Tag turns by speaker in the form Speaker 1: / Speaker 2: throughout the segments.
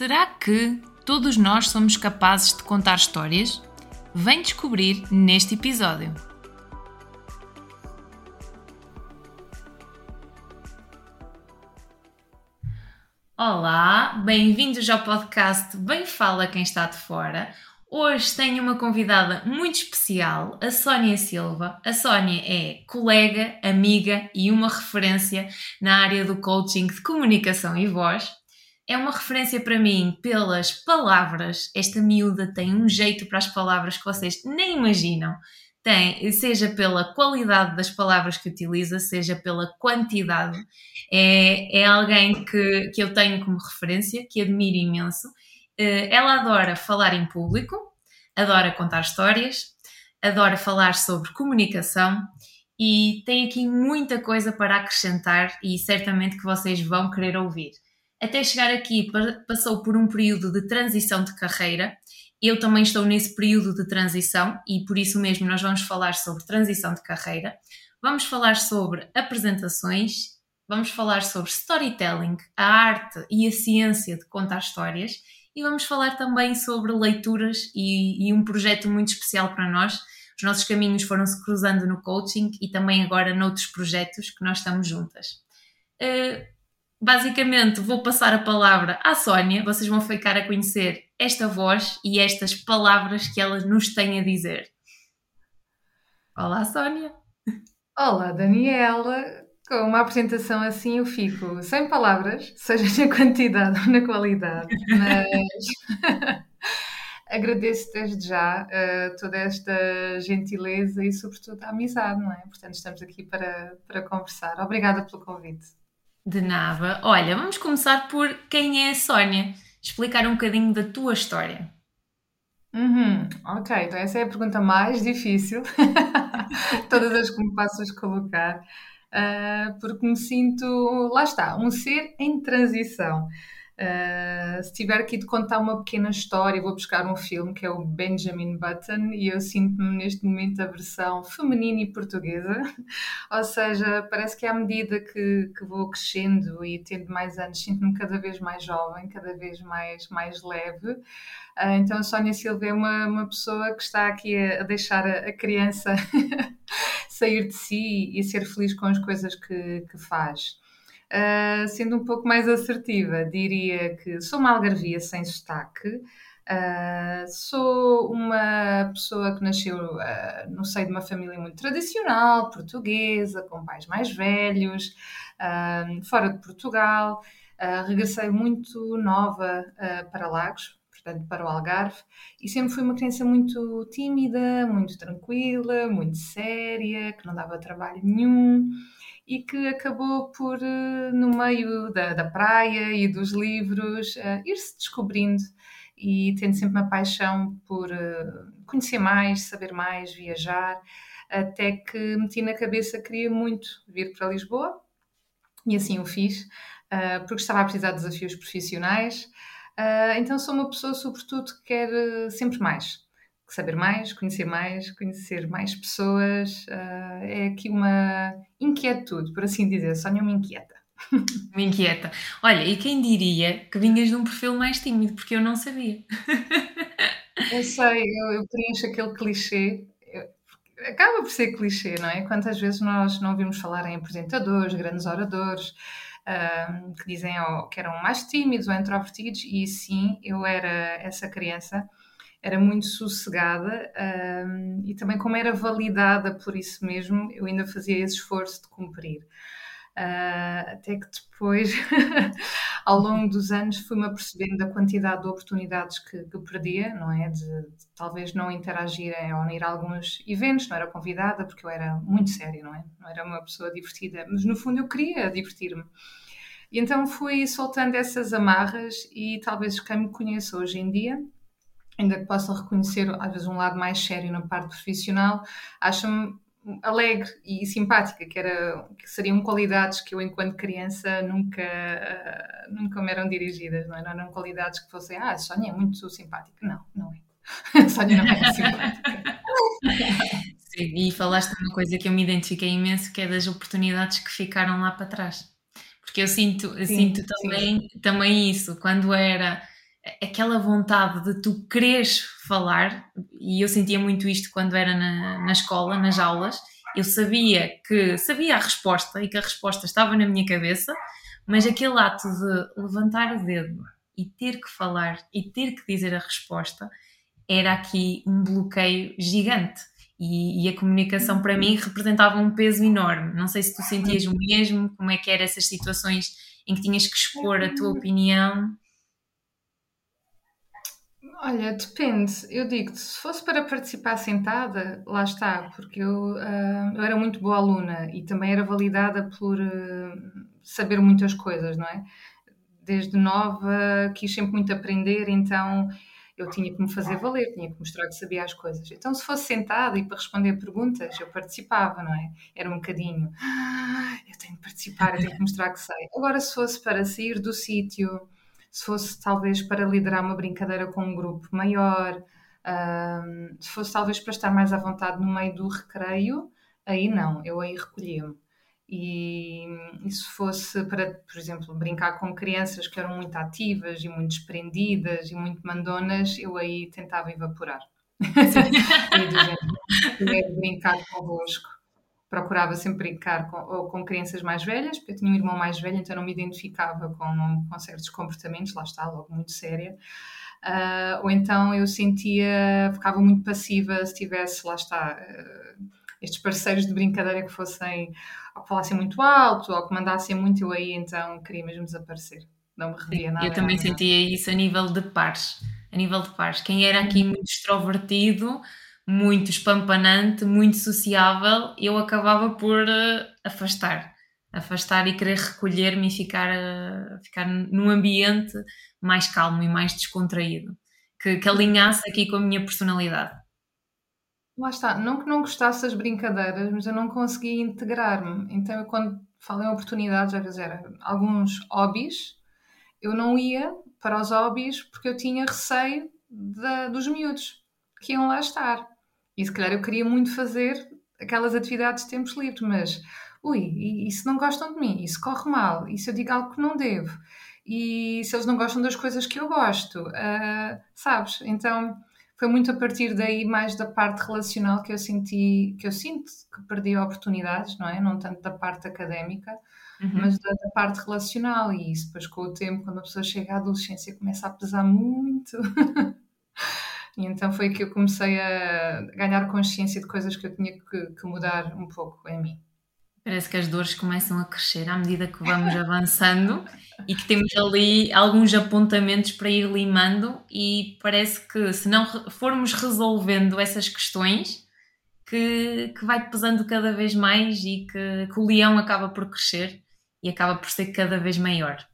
Speaker 1: Será que todos nós somos capazes de contar histórias? Vem descobrir neste episódio. Olá, bem-vindos ao podcast Bem Fala Quem Está de Fora. Hoje tenho uma convidada muito especial, a Sónia Silva. A Sónia é colega, amiga e uma referência na área do coaching de comunicação e voz é uma referência para mim pelas palavras. Esta miúda tem um jeito para as palavras que vocês nem imaginam. Tem, seja pela qualidade das palavras que utiliza, seja pela quantidade. É, é alguém que, que eu tenho como referência, que admiro imenso. Eh, ela adora falar em público, adora contar histórias, adora falar sobre comunicação e tem aqui muita coisa para acrescentar e certamente que vocês vão querer ouvir até chegar aqui passou por um período de transição de carreira. Eu também estou nesse período de transição e por isso mesmo nós vamos falar sobre transição de carreira. Vamos falar sobre apresentações, vamos falar sobre storytelling, a arte e a ciência de contar histórias e vamos falar também sobre leituras e, e um projeto muito especial para nós. Os nossos caminhos foram se cruzando no coaching e também agora noutros projetos que nós estamos juntas. Uh, basicamente vou passar a palavra à Sónia, vocês vão ficar a conhecer esta voz e estas palavras que ela nos tem a dizer. Olá, Sónia!
Speaker 2: Olá, Daniela! Com uma apresentação assim eu fico sem palavras, seja na quantidade ou na qualidade, mas agradeço desde já uh, toda esta gentileza e sobretudo a amizade, não é? Portanto, estamos aqui para, para conversar. Obrigada pelo convite.
Speaker 1: De nada. Olha, vamos começar por quem é a Sónia. Explicar um bocadinho da tua história.
Speaker 2: Uhum, ok, então essa é a pergunta mais difícil, todas as que me passas colocar, uh, porque me sinto, lá está, um ser em transição. Uh, se tiver aqui de contar uma pequena história, vou buscar um filme que é o Benjamin Button e eu sinto-me neste momento a versão feminina e portuguesa, ou seja, parece que à medida que, que vou crescendo e tendo mais anos, sinto-me cada vez mais jovem, cada vez mais, mais leve. Uh, então a Sónia Silva é uma, uma pessoa que está aqui a, a deixar a, a criança sair de si e ser feliz com as coisas que, que faz. Uh, sendo um pouco mais assertiva, diria que sou uma algarvia sem sotaque, uh, sou uma pessoa que nasceu uh, no seio de uma família muito tradicional, portuguesa, com pais mais velhos, fora de Portugal. regressei muito nova para Lagos, portanto, para o Algarve, e sempre fui uma criança muito tímida, muito tranquila, muito séria, que não dava trabalho nenhum e que acabou por, eh, no meio da, da praia e dos livros, uh, ir-se descobrindo e tendo sempre uma paixão por uh, conhecer mais, saber mais, viajar, até que meti na cabeça que queria muito vir para Lisboa e assim o fiz, porque estava a precisar de desafios profissionais. então sou uma pessoa, sobretudo, que quer sempre mais saber mais, conhecer mais, conhecer mais pessoas. Uh, é aqui uma inquietude, por assim dizer. Sónia me inquieta.
Speaker 1: Me inquieta. Olha, e quem diria que vinhas de um perfil mais tímido, porque eu não sabia.
Speaker 2: Eu sei, eu, eu preencho aquele clichê. acaba por ser clichê, não é? Quantas vezes nós não ouvimos falar em apresentadores, grandes oradores, uh, que dizem oh, que eram mais tímidos ou introvertidos, e sim, eu era essa criança era muito sossegada um, e também como era validada por isso mesmo, eu ainda fazia esse esforço de cumprir. Uh, até que depois, ao longo dos anos, fui-me apercebendo da quantidade de oportunidades que, que perdia, não é? De, de, talvez não interagir ou não ir a alguns eventos, não era convidada, porque eu era muito séria, não é? Não era uma pessoa divertida, mas no fundo eu queria divertir-me. E então fui soltando essas amarras e talvez quem me conheça hoje em dia ainda que possa reconhecer às vezes um lado mais sério na parte profissional, acho-me alegre e simpática, que, era, que seriam qualidades que eu, enquanto criança, nunca, uh, nunca me eram dirigidas, não, é? não eram qualidades que fossem, ah, a Sónia é muito simpática. Não, não é. A Sónia não é simpática.
Speaker 1: Sim, e falaste de uma coisa que eu me identifiquei imenso, que é das oportunidades que ficaram lá para trás. Porque eu sinto, eu sim, sinto também, também isso, quando era aquela vontade de tu quereres falar, e eu sentia muito isto quando era na, na escola, nas aulas, eu sabia que sabia a resposta e que a resposta estava na minha cabeça, mas aquele ato de levantar o dedo e ter que falar e ter que dizer a resposta era aqui um bloqueio gigante. E, e, a comunicação para mim representava um peso enorme. Não sei se tu sentias o mesmo, como é que eram essas situações em que tinhas que expor a tua opinião.
Speaker 2: Olha, depende. Eu digo se fosse para participar sentada, lá está, porque eu, uh, eu era muito boa aluna e também era validada por uh, saber muitas coisas, não é? Desde nova quis sempre muito aprender, então eu tinha que me fazer valer, tinha que mostrar que sabia as coisas. Então, se fosse sentada e para responder perguntas, eu participava, não é? Era um bocadinho, ah, eu tenho que participar, eu tenho que mostrar que sei. Agora, se fosse para sair do sítio, se fosse talvez para liderar uma brincadeira com um grupo maior, se fosse talvez para estar mais à vontade no meio do recreio, aí não, eu aí recolhia-me. E, e, se fosse para, por exemplo, brincar com crianças que eram muito ativas e muito desprendidas e muito mandonas, eu aí tentava evaporar. e dizer, brincar convosco. Procurava sempre brincar com, ou com crianças mais velhas, porque eu tinha um irmão mais velho, então não me identificava com, com certos comportamentos, lá está, logo muito séria. Uh, ou então eu sentia, ficava muito passiva se tivesse, lá está, uh, estes parceiros de brincadeira que fossem ou que falassem muito alto, ou que mandassem muito, eu aí então queria mesmo desaparecer. Não me revia nada.
Speaker 1: Eu também nada. sentia isso a nível de pares. A nível de pares. Quem era aqui muito extrovertido, muito espampanante, muito sociável, eu acabava por uh, afastar. Afastar e querer recolher-me e ficar, uh, ficar num ambiente mais calmo e mais descontraído. Que, que alinhasse aqui com a minha personalidade.
Speaker 2: Lá está, não que não gostasse das brincadeiras, mas eu não conseguia integrar-me. Então, eu, quando falo em oportunidades, às vezes era alguns hobbies, eu não ia para os hobbies porque eu tinha receio de, dos miúdos que iam lá estar. E se calhar eu queria muito fazer aquelas atividades de tempos livres, mas ui, e, e se não gostam de mim? E se corre mal? E se eu digo algo que não devo? E se eles não gostam das coisas que eu gosto? Uh, sabes? Então foi muito a partir daí mais da parte relacional que eu senti, que eu sinto que perdi oportunidades, não é? Não tanto da parte académica, uhum. mas da, da, parte relacional. E isso depois com o tempo, quando a pessoa chega à adolescência, começa a pesar muito. e então foi que eu comecei a ganhar consciência de coisas que eu tinha que, que mudar um pouco em mim.
Speaker 1: Parece que as dores começam a crescer à medida que vamos avançando e que temos ali alguns apontamentos para ir limando e parece que se não formos resolvendo essas questões que, que vai pesando cada vez mais e que, que, o leão acaba por crescer e acaba por ser cada vez maior.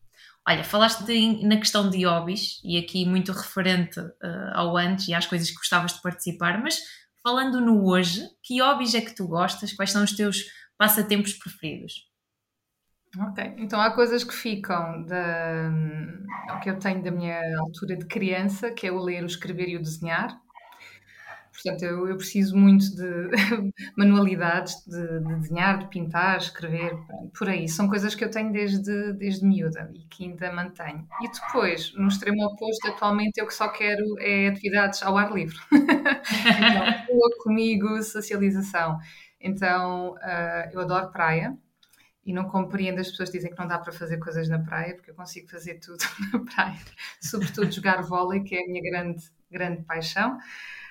Speaker 1: Olha, falaste na questão de hobbies e aqui muito referente uh, ao antes e às coisas que gostavas de participar, mas falando no hoje, que hobbies é que tu gostas? Quais são os teus passatempos preferidos?
Speaker 2: Ok, então há coisas que ficam da, que eu tenho da minha altura de criança, que é o ler, o escrever e o desenhar. Portanto, eu, eu preciso muito de manualidades, de, de, desenhar, de pintar, escrever, por aí. São coisas que eu tenho desde, desde miúda e que ainda mantenho. E depois, no extremo oposto, atualmente eu que só quero é atividades ao ar livre. então, comigo, socialização. Então, uh, eu adoro praia e não compreendo as pessoas que dizem que não dá para fazer coisas na praia, porque eu consigo fazer tudo na praia, sobretudo jogar vôlei, que é a minha grande, grande paixão,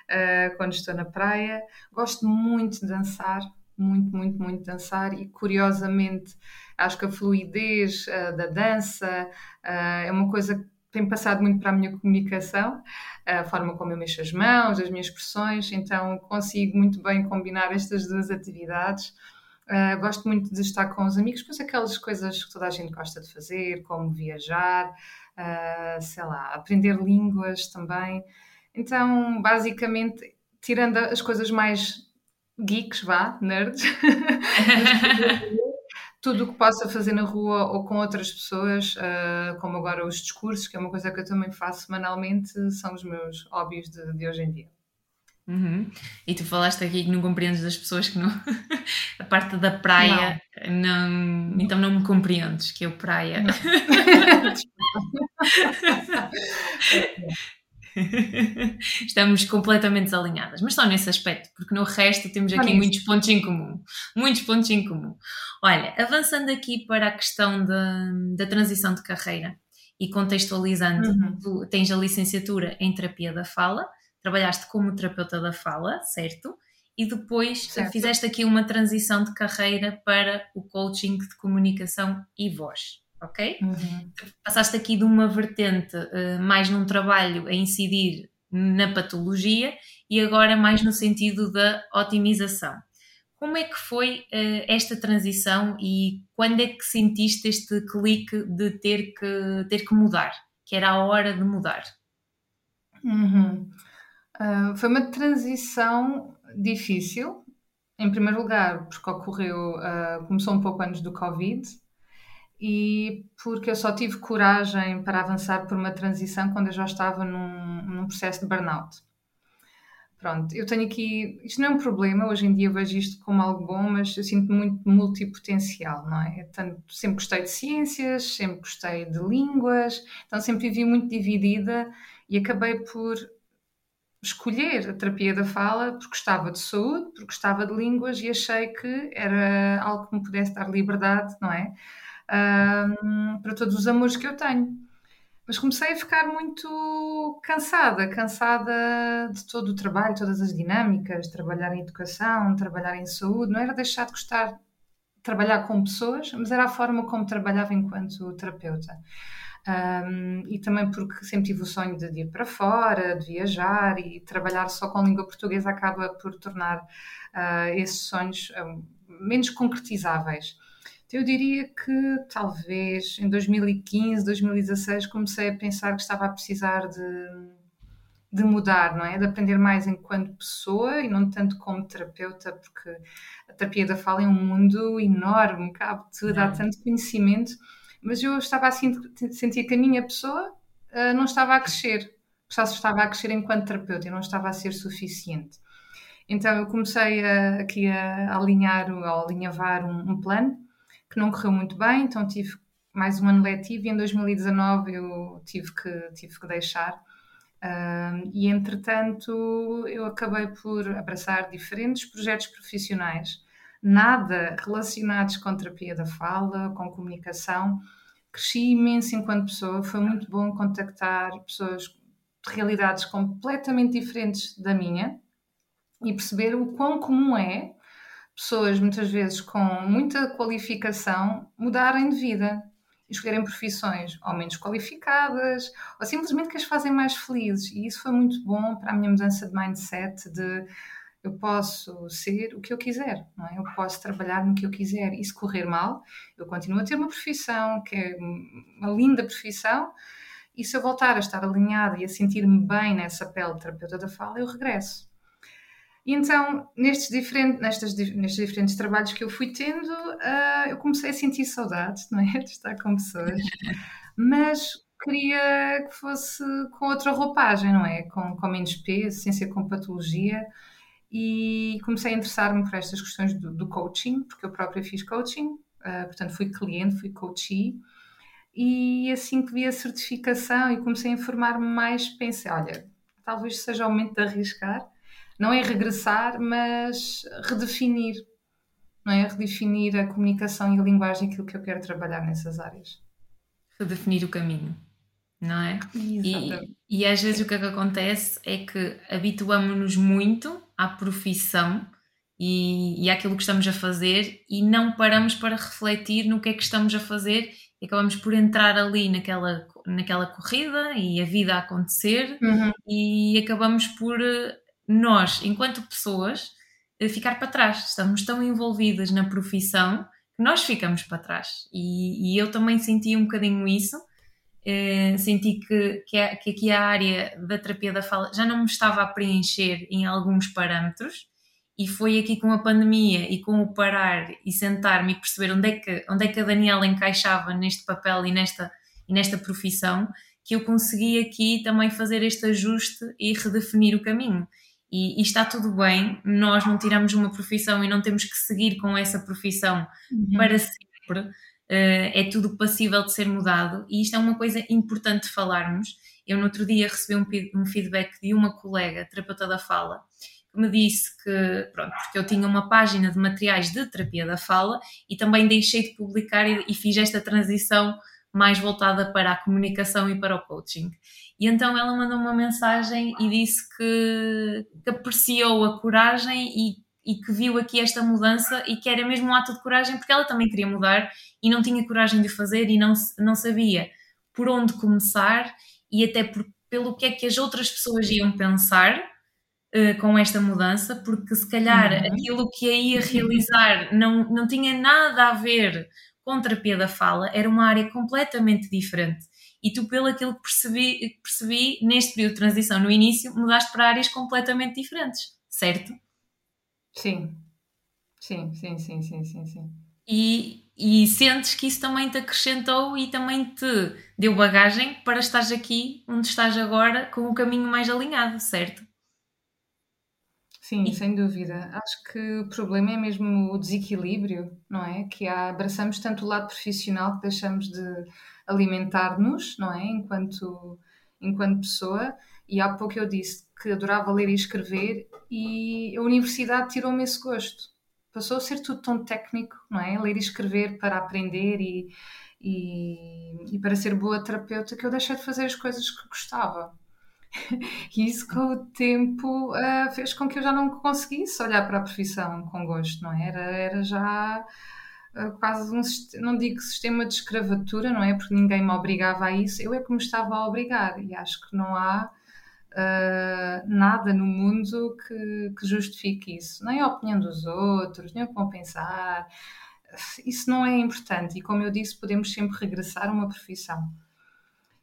Speaker 2: uh, quando estou na praia. Gosto muito de dançar, muito, muito, muito dançar e curiosamente acho que a fluidez uh, da dança uh, é uma coisa que tem passado muito para a minha comunicação, a forma como eu mexo as mãos, as minhas expressões, então consigo muito bem combinar estas duas atividades. Uh, gosto muito de estar com os amigos, pois aquelas coisas que toda a gente gosta de fazer, como viajar, sei lá, aprender línguas também. Então, basicamente, tirando as coisas mais geeks, vá, nerds, tudo o que possa fazer na rua ou com outras pessoas, uh, como agora os discursos, que é uma coisa que eu também faço semanalmente, são os meus hobbies de, de hoje em dia.
Speaker 1: Uhum. E tu falaste aqui que não compreendes das pessoas que não. a parte da praia, não. não. então não me compreendes, que eu praia. Estamos completamente desalinhadas, mas só nesse aspecto, porque no resto temos aqui muitos pontos em comum. Muitos pontos em comum. Olha, avançando aqui para a questão da, da transição de carreira e contextualizando, uhum. tu tens a licenciatura em terapia da fala, trabalhaste como terapeuta da fala, certo? E depois certo. fizeste aqui uma transição de carreira para o coaching de comunicação e voz ok? Uhum. Passaste aqui de uma vertente uh, mais num trabalho a incidir na patologia e agora mais no sentido da otimização. Como é que foi uh, esta transição e quando é que sentiste este clique de ter que, ter que mudar? Que era a hora de mudar?
Speaker 2: Uhum. Uh, foi uma transição difícil. Em primeiro lugar, porque ocorreu, uh, começou um pouco antes do Covid, e porque eu só tive coragem para avançar por uma transição quando eu já estava num, num processo de burnout. Pronto, eu tenho aqui. Isto não é um problema, hoje em dia vejo isto como algo bom, mas eu sinto muito multipotencial, não é? Tanto, sempre gostei de ciências, sempre gostei de línguas, então sempre vivi muito dividida e acabei por escolher a terapia da fala porque gostava de saúde, porque gostava de línguas e achei que era algo que me pudesse dar liberdade, não é? Um, para todos os amores que eu tenho. Mas comecei a ficar muito cansada, cansada de todo o trabalho, todas as dinâmicas, trabalhar em educação, trabalhar em saúde. Não era deixar de gostar de trabalhar com pessoas, mas era a forma como trabalhava enquanto terapeuta. Um, e também porque sempre tive o sonho de ir para fora, de viajar e trabalhar só com língua portuguesa acaba por tornar uh, esses sonhos um, menos concretizáveis. Eu diria que talvez em 2015, 2016 comecei a pensar que estava a precisar de, de mudar, não é? De aprender mais enquanto pessoa e não tanto como terapeuta, porque a terapia da fala é um mundo enorme, cabe tudo, há tanto conhecimento, mas eu estava assim, sentia que a minha pessoa uh, não estava a crescer, só estava a crescer enquanto terapeuta e não estava a ser suficiente. Então eu comecei a, aqui a, alinhar, a alinhavar um, um plano que não correu muito bem, então tive mais um ano letivo e em 2019 eu tive que, tive que deixar. Uh, e entretanto eu acabei por abraçar diferentes projetos profissionais, nada relacionados com terapia da fala, com comunicação. Cresci imenso enquanto pessoa, foi muito bom contactar pessoas de realidades completamente diferentes da minha e perceber o quão comum é pessoas, muitas vezes com muita qualificação, mudarem de vida, escolherem profissões ou menos qualificadas, ou simplesmente que as fazem mais felizes. E isso foi muito bom para a minha mudança de mindset de eu posso ser o que eu quiser, não é? Eu posso trabalhar no que eu quiser e se correr mal, eu continuo a ter uma profissão que é uma linda profissão e se eu voltar a estar alinhada e a sentir-me bem nessa pele de terapeuta da fala, eu regresso. E então, nestes, diferentes, nestes, nestes diferentes trabalhos que eu fui tendo, uh, eu comecei a sentir saudades, não é? De estar com pessoas, mas queria que fosse com outra roupagem, não é? Com, com menos peso, sem ser com patologia. E comecei a interessar-me por estas questões do, do, coaching, porque eu própria fiz coaching, uh, portanto, fui cliente, fui coachee. E assim que vi a certificação e comecei a informar-me mais, pensei: olha, talvez seja o momento de arriscar não é regressar, mas redefinir, não é? Redefinir a comunicação e a linguagem, aquilo que eu quero trabalhar nessas áreas.
Speaker 1: Redefinir o caminho, não é? E, e às vezes o que é que acontece é que habituamos-nos muito à profissão e, e àquilo que estamos a fazer e não paramos para refletir no que é que estamos a fazer e acabamos por entrar ali naquela, naquela corrida e a vida a acontecer uhum. e acabamos por nós, enquanto pessoas, eh, ficar para trás. Estamos tão envolvidas na profissão que nós ficamos para trás. E, e eu também senti um bocadinho isso. Eh, senti que, que, que, aqui a área da terapia da fala já não me estava a preencher em alguns parâmetros. E foi aqui com a pandemia e com o parar e sentar-me e perceber onde é, que, onde é que a Daniela encaixava neste papel e nesta, e nesta profissão que eu consegui aqui também fazer este ajuste e redefinir o caminho. E, e, está tudo bem, nós não tiramos uma profissão e não temos que seguir com essa profissão uhum. para sempre, uh, é tudo passível de ser mudado e isto é uma coisa importante de falarmos. Eu no outro dia recebi um, um feedback de uma colega, terapeuta da fala, que me disse que, pronto, porque eu tinha uma página de materiais de terapia da fala e também deixei de publicar e, e fiz esta transição mais voltada para a comunicação e para o coaching. E então ela mandou uma mensagem e disse que, que apreciou a coragem e, e, que viu aqui esta mudança e que era mesmo um ato de coragem porque ela também queria mudar e não tinha coragem de fazer e não, não sabia por onde começar e até por, pelo que é que as outras pessoas iam pensar uh, com esta mudança, porque se calhar uhum. aquilo que a ia realizar não, não tinha nada a ver com terapia da fala, era uma área completamente diferente e tu, pelo aquilo que percebi, percebi neste período de transição no início, mudaste para áreas completamente diferentes, certo?
Speaker 2: Sim, sim, sim, sim, sim, sim, sim.
Speaker 1: E, e sentes que isso também te acrescentou e também te deu bagagem para estares aqui onde estás agora com o caminho mais alinhado, certo?
Speaker 2: Sim, e... sem dúvida. Acho que o problema é mesmo o desequilíbrio, não é? Que há, abraçamos tanto o lado profissional que deixamos de alimentar-nos, não é? Enquanto, enquanto pessoa. E há pouco eu disse que adorava ler e escrever e a universidade tirou-me esse gosto. Passou a ser tudo tão técnico, não é? Ler e escrever para aprender e, e, e para ser boa terapeuta que eu deixei de fazer as coisas que gostava. E isso com o tempo uh, fez com que eu já não conseguisse olhar para a profissão com gosto, não é? Era, era já quase um, não digo sistema de escravatura, não é? Porque ninguém me obrigava a isso, eu é que me estava a obrigar e acho que não há uh, nada no mundo que, que, justifique isso, nem a opinião dos outros, nem o que vão pensar, isso não é importante e como eu disse, podemos sempre regressar a uma profissão.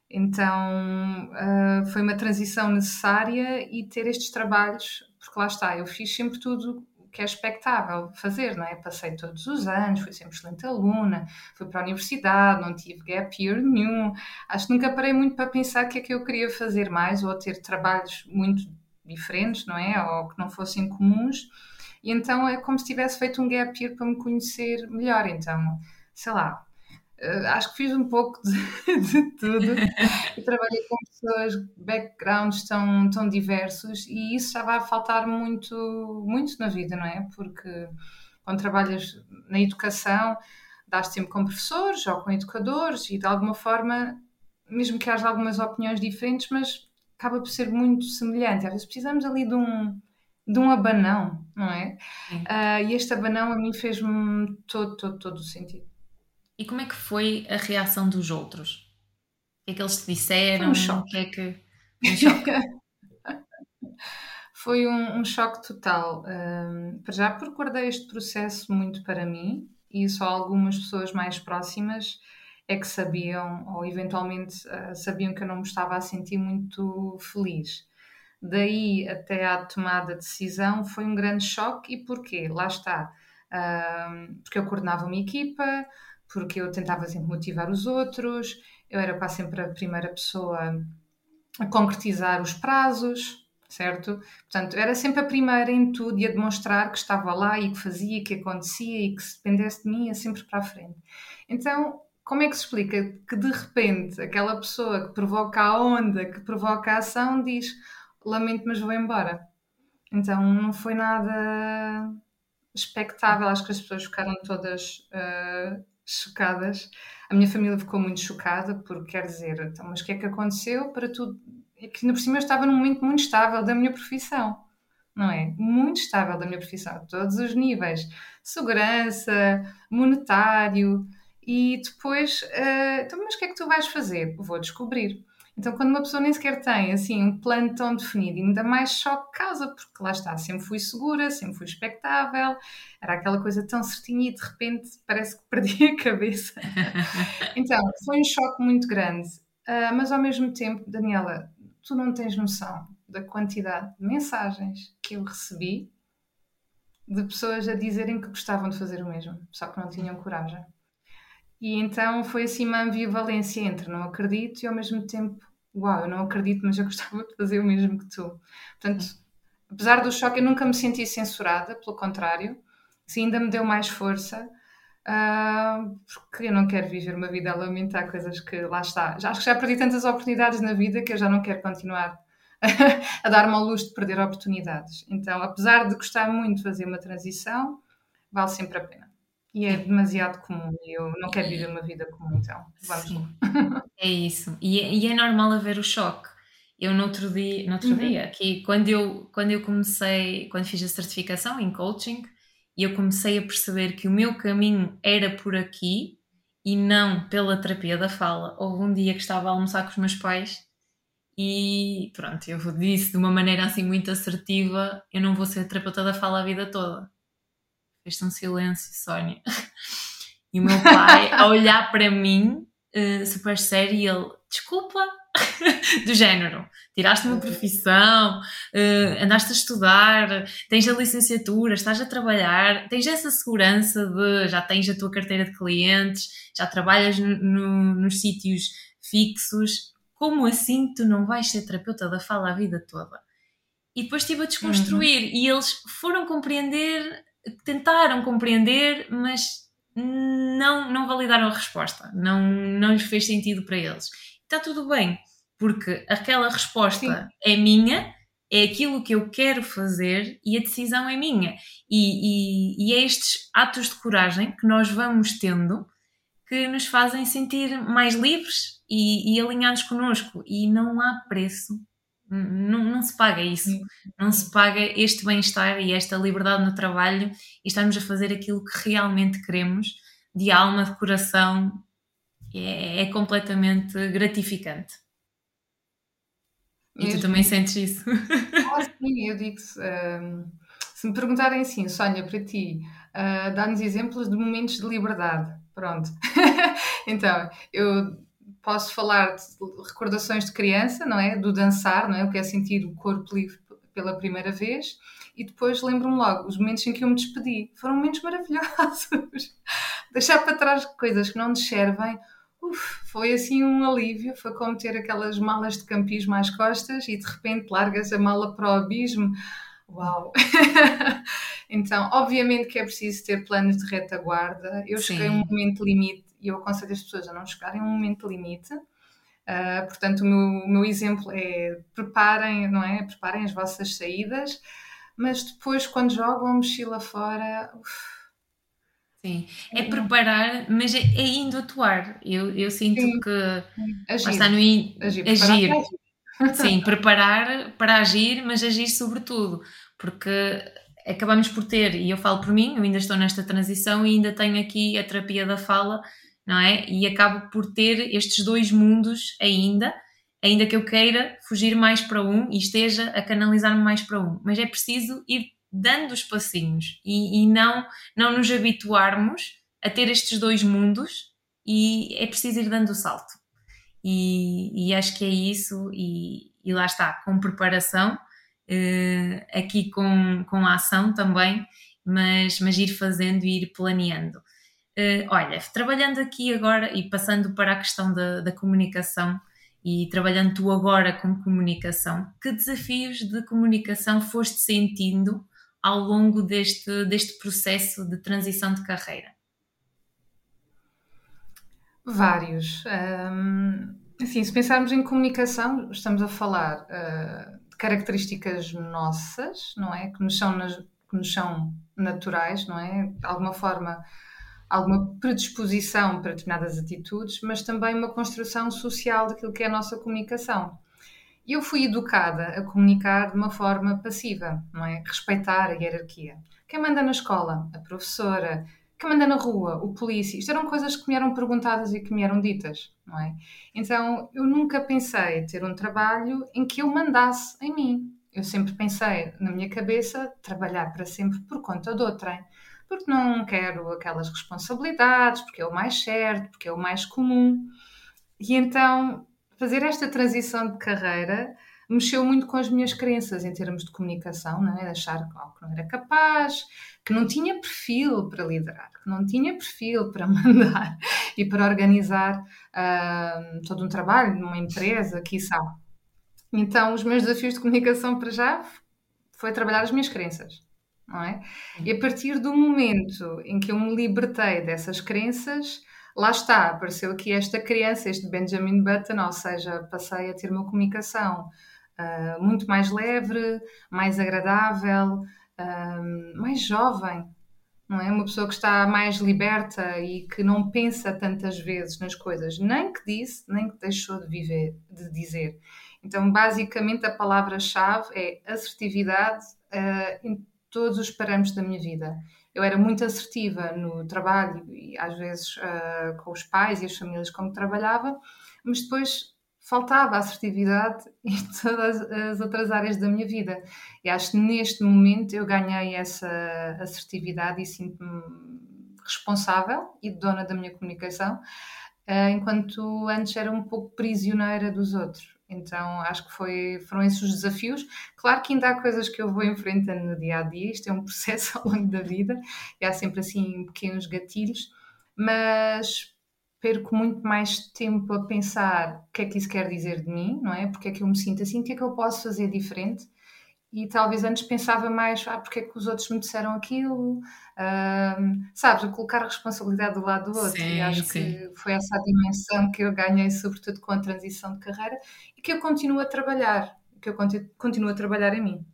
Speaker 2: Então uh, foi uma transição necessária e ter estes trabalhos, porque lá está, eu fiz sempre tudo que é expectável fazer, não é? Passei todos os anos, fui sempre excelente aluna, fui para a universidade, não tive gap year nenhum. Acho que nunca parei muito para pensar o que é que eu queria fazer mais ou ter trabalhos muito diferentes, não é? Ou que não fossem comuns. E então é como se tivesse feito um gap year para me conhecer melhor. Então, sei lá, acho que fiz um pouco de, de tudo e trabalhei com pessoas, backgrounds tão, tão diversos e isso já vai faltar muito, muito na vida, não é? Porque quando trabalhas na educação, dás tempo com professores ou com educadores e de alguma forma, mesmo que haja algumas opiniões diferentes, mas acaba por ser muito semelhante. Às vezes precisamos ali de um, de um abanão, não é? Uh, e este abanão a mim fez-me todo, todo, todo o sentido.
Speaker 1: E como é que foi a reação dos outros? O que é que eles te disseram? Um choque. O que é que... Um choque.
Speaker 2: foi um, um, choque total. Um, já porque guardei este processo muito para mim e só algumas pessoas mais próximas é que sabiam ou eventualmente uh, sabiam que eu não me estava a sentir muito feliz. Daí até à tomada de decisão foi um grande choque e porquê? Lá está. Um, porque eu coordenava uma equipa, porque eu tentava sempre motivar os outros, eu era quase sempre a primeira pessoa a concretizar os prazos, certo? Portanto, era sempre a primeira em tudo e a demonstrar que estava lá e que fazia, que acontecia e que se dependesse de mim ia sempre para a frente. Então, como é que se explica que de repente aquela pessoa que provoca a onda, que provoca a ação, diz lamento, mas vou embora? Então, não foi nada expectável. Acho que as pessoas ficaram todas uh, chocadas. A minha família ficou muito chocada, porque quer dizer, então, mas o que é que aconteceu para tudo? É que ainda por cima eu estava num momento muito estável da minha profissão, não é? Muito estável da minha profissão, a todos os níveis: segurança, monetário. E depois, uh, então, mas o que é que tu vais fazer? Vou descobrir. Então, quando uma pessoa nem sequer tem assim um plano tão definido, ainda mais choque causa, porque lá está, sempre fui segura, sempre fui expectável, era aquela coisa tão certinha e de repente parece que perdi a cabeça. então, foi um choque muito grande. Uh, mas ao mesmo tempo, Daniela, tu não tens noção da quantidade de mensagens que eu recebi de pessoas a dizerem que gostavam de fazer o mesmo, só que não tinham coragem. E então foi assim uma ambivalência entre não acredito e ao mesmo tempo, uau, eu não acredito, mas eu gostava de fazer o mesmo que tu. Portanto, apesar do choque, eu nunca me senti censurada, pelo contrário, isso ainda me deu mais força. Uh, porque eu não quero viver uma vida a lamentar coisas que lá está. Já, acho que já perdi tantas oportunidades na vida que eu já não quero continuar a dar-me ao luxo de perder oportunidades. Então, apesar de gostar muito de fazer uma transição, vale sempre a pena. E é demasiado comum e eu não quero viver uma vida comum, então vamos lá.
Speaker 1: É isso. E, é, e, é normal haver o choque. Eu no outro dia, no outro uhum. dia que quando eu, quando eu comecei, quando fiz a certificação em coaching, eu comecei a perceber que o meu caminho era por aqui e não pela terapia da fala. Houve um dia que estava a almoçar com os meus pais e pronto, eu disse de uma maneira assim muito assertiva: eu não vou ser terapeuta da fala a vida toda. Fez-se um silêncio, Sónia. E o meu pai, a olhar para mim, uh, super sério, e ele: desculpa, do género. Tiraste uma profissão, uh, andaste a estudar, tens a licenciatura, estás a trabalhar, tens essa segurança de já tens a tua carteira de clientes, já trabalhas no, no, nos sítios fixos como assim tu não vais ser terapeuta da fala a vida toda? E depois estive a desconstruir uhum. e eles foram compreender, tentaram compreender, mas não, não validaram a resposta, não, não lhes fez sentido para eles. Está tudo bem, porque aquela resposta Sim. é minha, é aquilo que eu quero fazer e a decisão é minha. E, e, e é estes atos de coragem que nós vamos tendo que nos fazem sentir mais livres e, e alinhados connosco. E não há preço, não, não se paga isso. Não se paga este bem-estar e esta liberdade no trabalho e estamos a fazer aquilo que realmente queremos, de alma, de coração. É, é completamente gratificante. E tu também sentes isso?
Speaker 2: Ah, sim, eu digo se, um, se me perguntarem assim, Sónia, para ti, uh, dá-nos exemplos de momentos de liberdade. Pronto. então, eu posso falar de recordações de criança, não é? Do dançar, não é? O que é sentir o corpo livre pela primeira vez. E depois lembro-me logo os momentos em que eu me despedi. Foram momentos maravilhosos. Deixar para trás coisas que não nos servem. Uf, foi assim um alívio. Foi como ter aquelas malas de campismo às costas e de repente largas a mala para o abismo. Uau! então, obviamente que é preciso ter planos de retaguarda. Eu Sim. cheguei a um momento limite e eu aconselho as pessoas a não chegarem a um momento limite. Uh, portanto, o meu, o meu, exemplo é preparem, não é? Preparem as vossas saídas, mas depois, quando jogam a mochila fora. Uf,
Speaker 1: Sim, é preparar, mas é, é indo atuar. Eu, eu sinto Sim. que agir. está no in... agir. agir. Sim, preparar para agir, mas agir sobretudo, porque acabamos por ter, e eu falo por mim, eu ainda estou nesta transição e ainda tenho aqui a terapia da fala, não é? E acabo por ter estes dois mundos ainda, ainda que eu queira fugir mais para um e esteja a canalizar-me mais para um. Mas é preciso ir dando os passinhos e, e não, não nos habituarmos a ter estes dois mundos e é preciso ir dando o salto. E, e acho que é isso, e, e lá está, com preparação, eh, aqui com, com a ação também, mas, mas ir fazendo e ir planeando. Uh, olha, trabalhando aqui agora e passando para a questão da, da comunicação e trabalhando tu agora com comunicação, que desafios de comunicação foste sentindo ao longo deste, deste processo de transição de carreira?
Speaker 2: Vários. Um, assim, se pensarmos em comunicação, estamos a falar uh, de características nossas, não é? Que nos são, que nos são naturais, não é? De alguma forma alguma predisposição para determinadas atitudes, mas também uma construção social daquilo que é a nossa comunicação. Eu fui educada a comunicar de uma forma passiva, não é? Respeitar a hierarquia. Quem manda na escola? A professora. Quem manda na rua? O polícia. Isto eram coisas que me eram perguntadas e que me eram ditas, não é? Então, eu nunca pensei ter um trabalho em que eu mandasse em mim. Eu sempre pensei, na minha cabeça, trabalhar para sempre por conta de outrem porque não quero aquelas responsabilidades, porque é o mais certo, porque é o mais comum. E então fazer esta transição de carreira mexeu muito com as minhas crenças em termos de comunicação, não é? achar que não era capaz, que não tinha perfil para liderar, que não tinha perfil para mandar e para organizar uh, todo um trabalho numa empresa, quiçá. Então, os meus desafios de comunicação para já foi trabalhar as minhas crenças, não é? E a partir do momento em que eu me libertei dessas crenças, lá está, apareceu aqui esta criança, este Benjamin Button, ou seja, passei a ter uma comunicação uh, muito mais leve, mais agradável, uh, mais jovem, não é? Uma pessoa que está mais liberta e que não pensa tantas vezes nas coisas, nem que disse, nem que deixou de viver, de dizer. Então, basicamente, a palavra-chave é assertividade uh, todos os parâmetros da minha vida. Eu era muito assertiva no trabalho e às vezes uh, com os pais e as famílias como trabalhava, mas depois faltava assertividade em todas as outras áreas da minha vida. E acho que neste momento eu ganhei essa assertividade e sinto-me responsável e dona da minha comunicação, uh, enquanto antes era um pouco prisioneira dos outros. Então acho que foi, foram esses os desafios. Claro que ainda há coisas que eu vou enfrentando no dia a dia, isto é um processo ao longo da vida, e há sempre assim pequenos gatilhos, mas perco muito mais tempo a pensar o que é que isso quer dizer de mim, não é? Porque é que eu me sinto assim, o que é que eu posso fazer diferente e talvez antes pensava mais, ah, porque é que os outros me disseram aquilo, um, sabes, colocar a responsabilidade do lado do outro. Sim, e acho sim. que foi essa a dimensão que eu ganhei, sobretudo com a transição de carreira, e que eu continuo a trabalhar, que eu continuo a trabalhar em mim.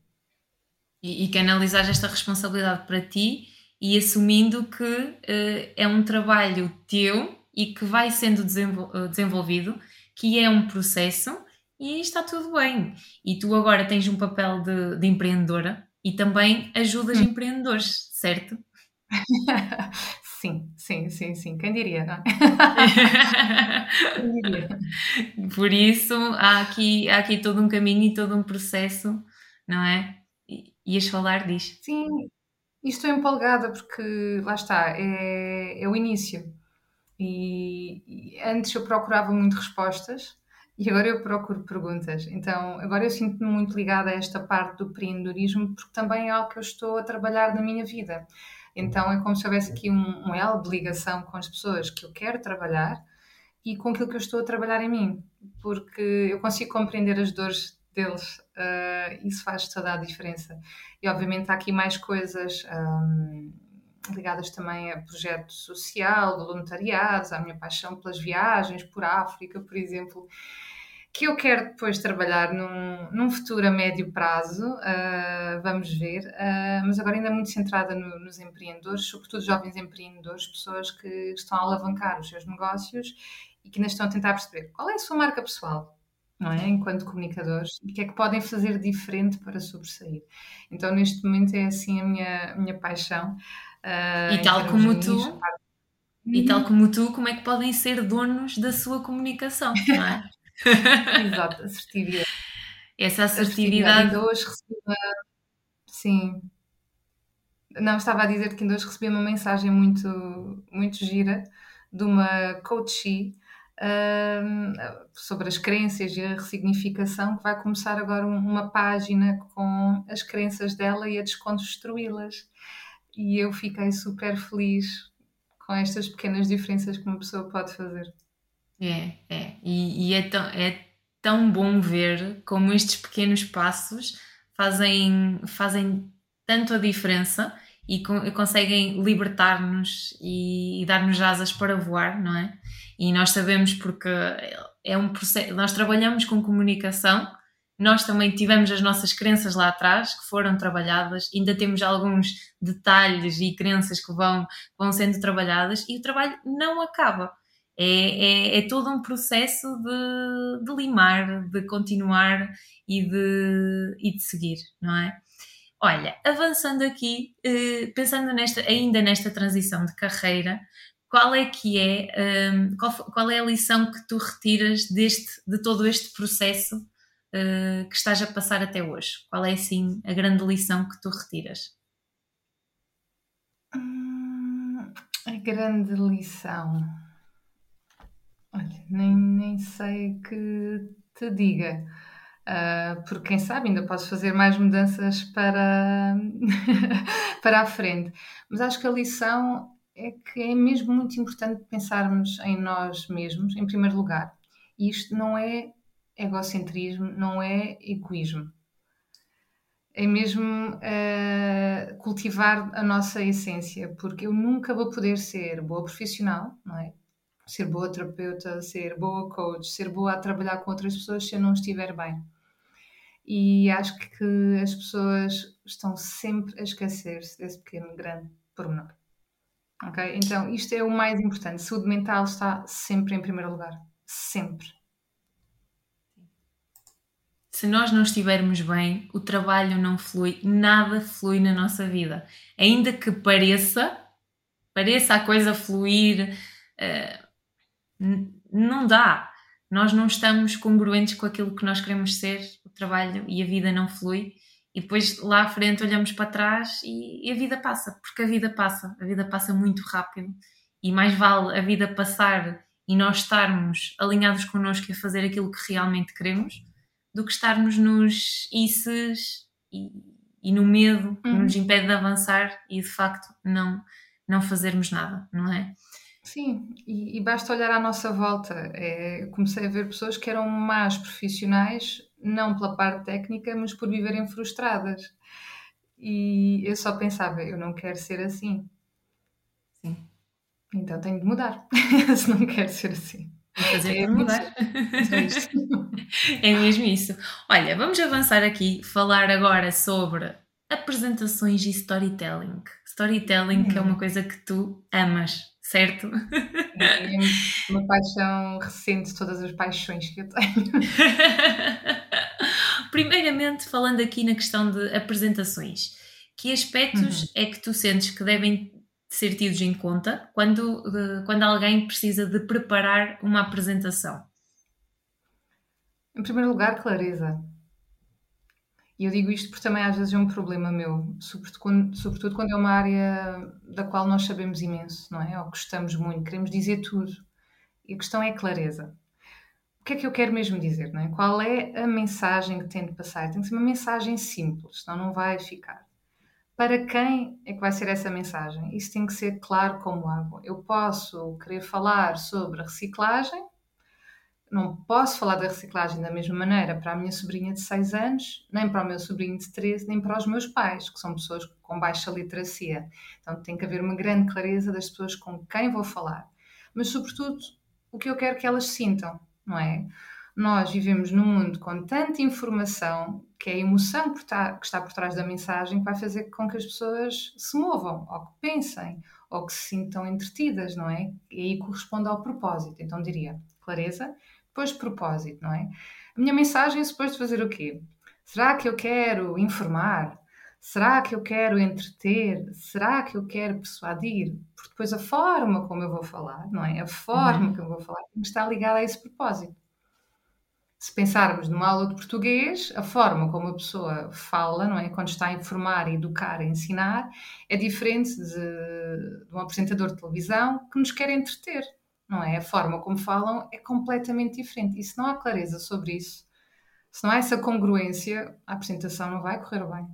Speaker 1: E, e que analisar esta responsabilidade para ti e assumindo que uh, é um trabalho teu e que vai sendo eh, desenvolvido, que é um processo e está tudo bem. E tu agora tens um papel de, de empreendedora e também ajudas hum. empreendedores, certo?
Speaker 2: sim, sim, sim, sim. Quem diria, não é?
Speaker 1: Quem diria? Por isso há aqui, há aqui todo um caminho e todo um processo, não é? Ias falar disto?
Speaker 2: Sim, estou empolgada porque lá está, é, é o início. E, e antes eu procurava muito respostas e agora eu procuro perguntas. Então, agora eu sinto-me muito ligada a esta parte do empreendedorismo, porque também é algo que eu estou a trabalhar na minha vida. Então, é como se houvesse aqui um, um elo de ligação com as pessoas que eu quero trabalhar e com aquilo que eu estou a trabalhar em mim, porque eu consigo compreender as dores deles, uh, isso faz toda a diferença. E, obviamente, há aqui mais coisas. Um, ligadas também a projeto social, voluntariados, à minha paixão pelas viagens, por África, por exemplo, que eu quero depois trabalhar num, num futuro a médio prazo, uh, vamos ver, uh, mas agora ainda muito centrada no, nos empreendedores, sobretudo jovens empreendedores, pessoas que estão a alavancar os seus negócios e que ainda estão a tentar perceber qual é a sua marca pessoal, não é? Enquanto comunicadores, e o que é que podem fazer diferente para sobressair. Então, neste momento, é assim a minha, a minha paixão.
Speaker 1: Uh, e tal como tu, e tal como tu, como é que podem ser donos da sua comunicação, não é?
Speaker 2: Exato, assertividade.
Speaker 1: Essa assertividade.
Speaker 2: Ainda hoje recebi uma. Sim. Não, estava a dizer que ainda hoje recebi uma mensagem muito, muito gira de uma coachee um, sobre as crenças e a ressignificação, que vai começar agora uma página com as crenças dela e a desconstruí-las e eu fiquei super feliz com estas pequenas diferenças que uma pessoa pode fazer.
Speaker 1: É, é. E, e é, tão, é tão bom ver como estes pequenos passos fazem, fazem tanto a diferença e, e conseguem libertar-nos e, e dar-nos asas para voar, não é? E nós sabemos porque é um processo, nós trabalhamos com comunicação nós também tivemos as nossas crenças lá atrás que foram trabalhadas, ainda temos alguns detalhes e crenças que vão, vão sendo trabalhadas e o trabalho não acaba. É, é, é todo um processo de, de, limar, de continuar e de, e de seguir, não é? Olha, avançando aqui, eh, pensando nesta, ainda nesta transição de carreira, qual é que é, qual, qual é a lição que tu retiras deste, de todo este processo uh, que estás a passar até hoje? Qual é, assim, a grande lição que tu retiras?
Speaker 2: Hum, a grande lição. Olha, nem, nem sei que te diga. Uh, porque quem sabe ainda posso fazer mais mudanças para, para a frente. Mas acho que a lição é que é mesmo muito importante pensarmos em nós mesmos, em primeiro lugar. E isto não é egocentrismo, não é egoísmo. é mesmo uh, cultivar a nossa essência, porque eu nunca vou poder ser boa profissional, não é? Ser boa terapeuta, ser boa coach, ser boa a trabalhar com outras pessoas se eu não estiver bem. E acho que as pessoas estão sempre a esquecer-se desse pequeno, grande pormenor. Ok? Então, isto é o mais importante. Saúde mental está sempre em primeiro lugar. Sempre
Speaker 1: se nós não estivermos bem, o trabalho não flui, nada flui na nossa vida. Ainda que pareça, pareça a coisa fluir, uh, não dá. Nós não estamos congruentes com aquilo que nós queremos ser, o trabalho e a vida não flui. E depois lá à frente olhamos para trás e, e a vida passa, porque a vida passa, a vida passa muito rápido. E mais vale a vida passar e nós estarmos alinhados connosco a fazer aquilo que realmente queremos do que estarmos nos isses e, e no medo que uhum. nos impede de avançar e de facto não, não fazermos nada, não é?
Speaker 2: Sim, e, e basta olhar à nossa volta. É, comecei a ver pessoas que eram más profissionais, não pela parte técnica, mas por viverem frustradas. E eu só pensava, eu não quero ser assim. Sim. Então tenho de mudar, se não quero ser assim
Speaker 1: fazer é mudar. é mesmo isso. Olha, vamos avançar aqui, falar agora sobre apresentações e storytelling. Storytelling, hum. que é uma hum. coisa que tu amas, certo?
Speaker 2: É uma paixão recente, todas as paixões que eu tenho.
Speaker 1: Primeiramente, falando aqui na questão de apresentações, que aspectos hum. é que tu sentes que devem ser tidos em conta quando, quando alguém precisa de preparar uma apresentação?
Speaker 2: Em primeiro lugar, clareza. E eu digo isto porque também às vezes é um problema meu, sobretudo quando, sobretudo quando é uma área da qual nós sabemos imenso, não é? Ou gostamos muito, queremos dizer tudo. E a questão é clareza. O que é que eu quero mesmo dizer, não é? Qual é a mensagem que tenho de passar? Tem que ser uma mensagem simples, senão não vai ficar. Para quem é que vai ser essa mensagem? Isso tem que ser claro como água. Eu posso querer falar sobre reciclagem, não posso falar da reciclagem da mesma maneira para a minha sobrinha de 6 anos, nem para o meu sobrinho de 13, nem para os meus pais, que são pessoas com baixa literacia. Então tem que haver uma grande clareza das pessoas com quem vou falar. Mas, sobretudo, o que eu quero que elas sintam, não é? Nós vivemos num mundo com tanta informação que é a emoção que está, que está por trás da mensagem que vai fazer com que as pessoas se movam, ou que pensem, ou que se sintam entretidas, não é? E aí corresponde ao propósito. Então diria clareza, depois propósito, não é? A minha mensagem é suposto fazer o quê? Será que eu quero informar? Será que eu quero entreter? Será que eu quero persuadir? Porque depois a forma como eu vou falar, não é? A forma uhum. que eu vou falar está ligada a esse propósito se pensarmos numa aula de português, a forma como a pessoa fala, não é? Quando está a informar, educar, ensinar, é diferente de, de, um apresentador de televisão que nos quer entreter, não é? A forma como falam é completamente diferente. E se não há clareza sobre isso, se não há essa congruência, a apresentação não vai correr bem,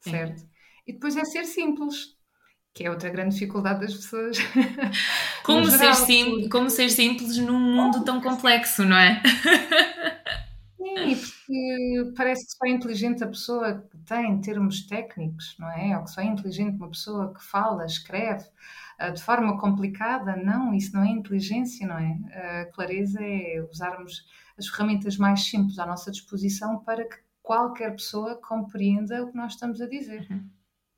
Speaker 2: certo? E depois é ser simples, que é outra grande dificuldade das pessoas.
Speaker 1: Como, geral, ser, sim, como ser simples num mundo tão complexo, não é?
Speaker 2: Sim, porque parece que só é inteligente a pessoa que tem termos técnicos, não é? Ou que só é inteligente uma pessoa que fala, escreve uh, de forma complicada. Não, isso não é inteligência, não é? A clareza é usarmos as ferramentas mais simples à nossa disposição para que qualquer pessoa compreenda o que nós estamos a dizer. Uhum.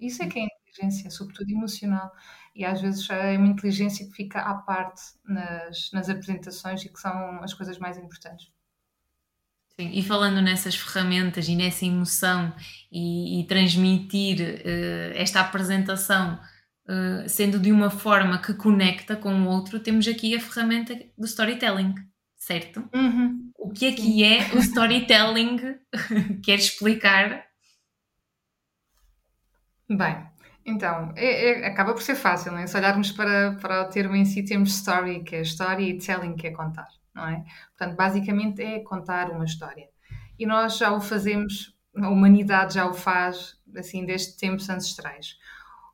Speaker 2: Isso é que é inteligência, sobretudo emocional. E às vezes é uma inteligência que fica à parte nas, nas apresentações e que são as coisas mais importantes.
Speaker 1: Sim, e falando nessas ferramentas e nessa emoção e, e transmitir uh, esta apresentação uh, sendo de uma forma que conecta com o outro, temos aqui a ferramenta do storytelling, certo? Uhum. O que é que é o storytelling? Queres explicar?
Speaker 2: Bem, então, é, é, acaba por ser fácil, não é? Se olharmos para, para o termo em si, temos story, que é história, e telling, que é contar, não é? Portanto, basicamente é contar uma história. E nós já o fazemos, a humanidade já o faz, assim, desde tempos ancestrais.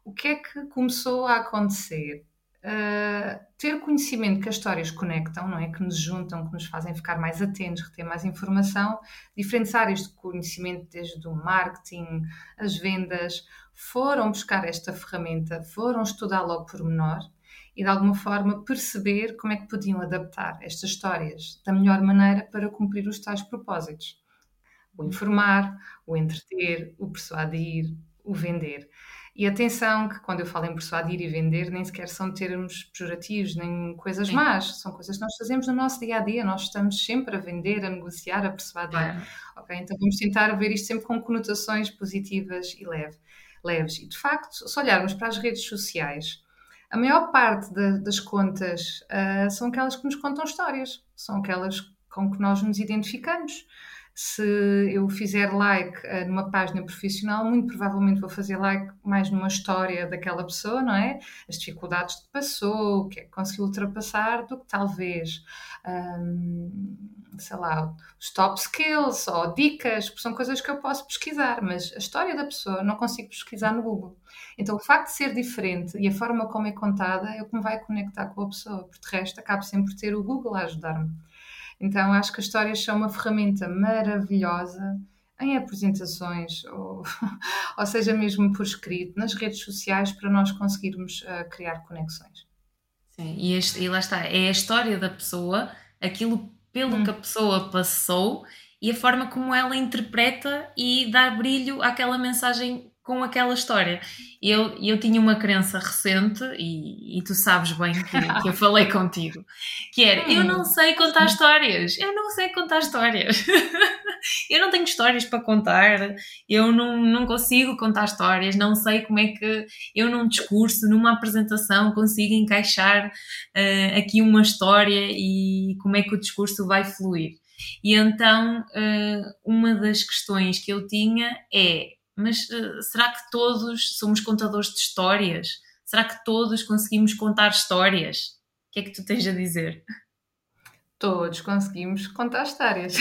Speaker 2: O que é que começou a acontecer? Uh, ter conhecimento que as histórias conectam, não é? Que nos juntam, que nos fazem ficar mais atentos, reter mais informação. Diferentes áreas de conhecimento, desde o marketing, as vendas, foram buscar esta ferramenta, foram estudar logo por menor e de alguma forma perceber como é que podiam adaptar estas histórias da melhor maneira para cumprir os tais propósitos. O informar, o entreter, o persuadir, o vender. E atenção que quando eu falo em persuadir e vender, nem sequer são termos pejorativos, nem coisas Sim. más, são coisas que nós fazemos no nosso dia a dia, nós estamos sempre a vender, a negociar, a persuadir. Okay? Então vamos tentar ver isto sempre com conotações positivas e leve, leves. E de facto, se olharmos para as redes sociais, a maior parte de, das contas uh, são aquelas que nos contam histórias, são aquelas com que nós nos identificamos se eu fizer like uh, numa página profissional, muito provavelmente vou fazer like mais numa história daquela pessoa, não é? As dificuldades que passou, o que é que conseguiu ultrapassar, do que talvez, um, sei lá, os top skills ou dicas, são coisas que eu posso pesquisar, mas a história da pessoa não consigo pesquisar no Google. Então, o facto de ser diferente e a forma como é contada é o que me vai conectar com a pessoa, porque de resto acabo sempre por ter o Google a ajudar-me. Então acho que as histórias são uma ferramenta maravilhosa em apresentações, ou, ou seja, mesmo por escrito, nas redes sociais, para nós conseguirmos uh, criar conexões.
Speaker 1: Sim, e, este, e, lá está, é a história da pessoa, aquilo pelo hum. que a pessoa passou e a forma como ela interpreta e dá brilho àquela mensagem com aquela história. Eu, eu tinha uma crença recente, e, e tu sabes bem que, que, eu falei contigo, que era, eu não hum. sei contar histórias, eu não sei contar histórias. eu não tenho histórias para contar, eu não, não consigo contar histórias, não sei como é que eu num discurso, numa apresentação, consigo encaixar uh, aqui uma história e como é que o discurso vai fluir. E então, uh, uma das questões que eu tinha é mas uh, será que todos somos contadores de histórias? Será que todos conseguimos contar histórias? O que é que tu tens a dizer?
Speaker 2: Todos conseguimos contar histórias.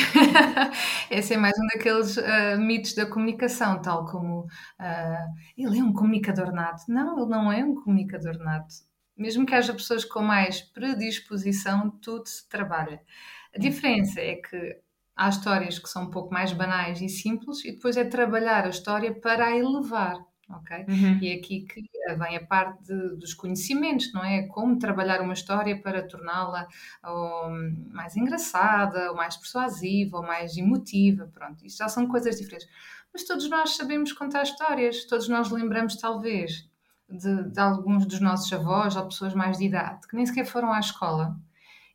Speaker 2: Esse é mais um daqueles uh, mitos da comunicação, tal como uh, ele é um comunicador nato. Não, ele não é um comunicador nato. Mesmo que haja pessoas com mais predisposição, tudo se trabalha. A diferença é que há histórias que são um pouco mais banais e simples, e depois é trabalhar a história para a elevar. ok? Uhum. E é aqui que vem a parte de, dos conhecimentos, não é? Como trabalhar uma história para torná-la mais engraçada, ou mais persuasiva, ou mais emotiva, pronto. Isso já são coisas diferentes. Mas todos nós sabemos contar histórias, todos nós lembramos, talvez, de, de alguns dos nossos avós ou pessoas mais de idade que nem sequer foram à escola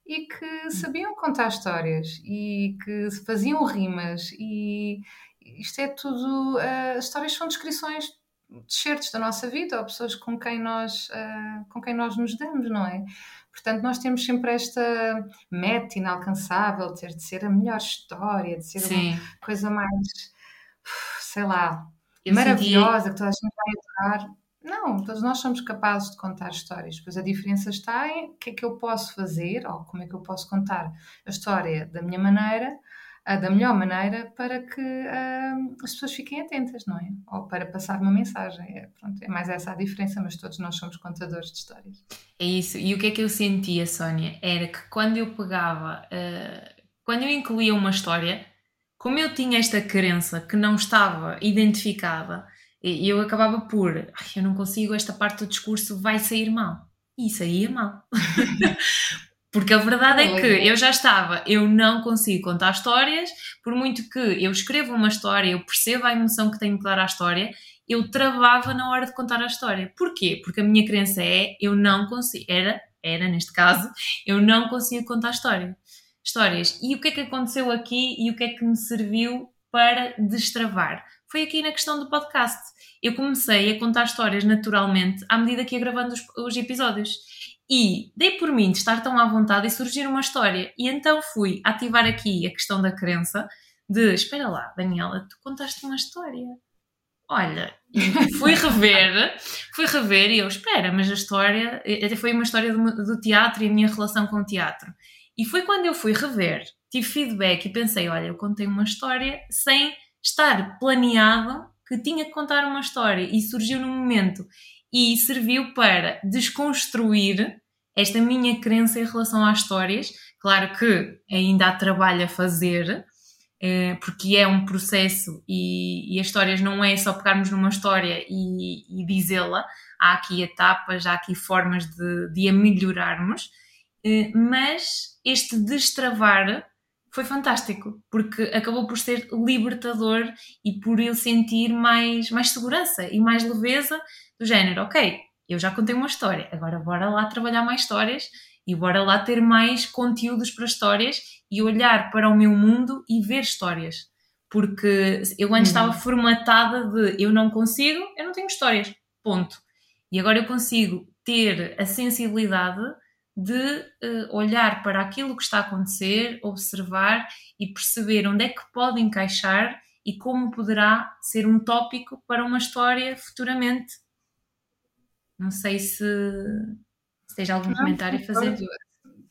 Speaker 2: e que sabiam contar histórias e que faziam rimas. E isto é tudo uh, histórias são descrições de certos da nossa vida ou pessoas com quem nós uh, com quem nós nos damos não é? Portanto nós temos sempre esta meta inalcançável de ter de ser a melhor história de ser Sim. uma coisa mais sei lá Eu maravilhosa senti... que toda a gente vai adorar não, todos nós somos capazes de contar histórias, pois a diferença está em o que é que eu posso fazer ou como é que eu posso contar a história da minha maneira, da melhor maneira, para que uh, as pessoas fiquem atentas, não é? Ou para passar uma mensagem. É, pronto, é mais essa a diferença, mas todos nós somos contadores de histórias.
Speaker 1: É isso. E o que é que eu sentia, Sónia? Era que quando eu pegava, uh, quando eu incluía uma história, como eu tinha esta crença que não estava identificada e eu acabava por, eu não consigo, esta parte do discurso vai sair mal. E saía mal. Porque a verdade é que eu já estava, eu não consigo contar histórias, por muito que eu escreva uma história, eu perceba a emoção que tenho que dar à história, eu travava na hora de contar a história. Porquê? Porque a minha crença é, eu não consigo, era, era neste caso, eu não consigo contar história, histórias. E o que é que aconteceu aqui e o que é que me serviu para destravar? Foi aqui na questão do podcast. Eu comecei a contar histórias naturalmente à medida que ia gravando os, os episódios. E dei por mim de estar tão à vontade e surgir uma história. E então fui ativar aqui a questão da crença de espera lá, Daniela, tu contaste uma história. Olha, fui rever, fui rever e eu, espera, mas a história, até foi uma história do, do teatro e a minha relação com o teatro. E foi quando eu fui rever, tive feedback e pensei, olha, eu contei uma história sem estar planeado que tinha que contar uma história e surgiu no momento. e serviu para desconstruir esta minha crença em relação às histórias. Claro que ainda há trabalho a fazer, eh, porque é um processo e, e, as histórias não é só pegarmos numa história e, e dizê-la, há aqui etapas, há aqui formas de, de a melhorarmos, eh, mas este destravar foi fantástico, porque acabou por ser libertador e por eu sentir mais, mais segurança e mais leveza do género, ok, eu já contei uma história, agora bora lá trabalhar mais histórias e bora lá ter mais conteúdos para histórias e olhar para o meu mundo e ver histórias. Porque eu antes uhum. estava formatada de eu não consigo, eu não tenho histórias. Ponto. E agora eu consigo ter a sensibilidade de uh, olhar para aquilo que está a acontecer, observar e perceber onde é que pode encaixar e como poderá ser um tópico para uma história futuramente. Não sei se, se tens algum comentário a fazer.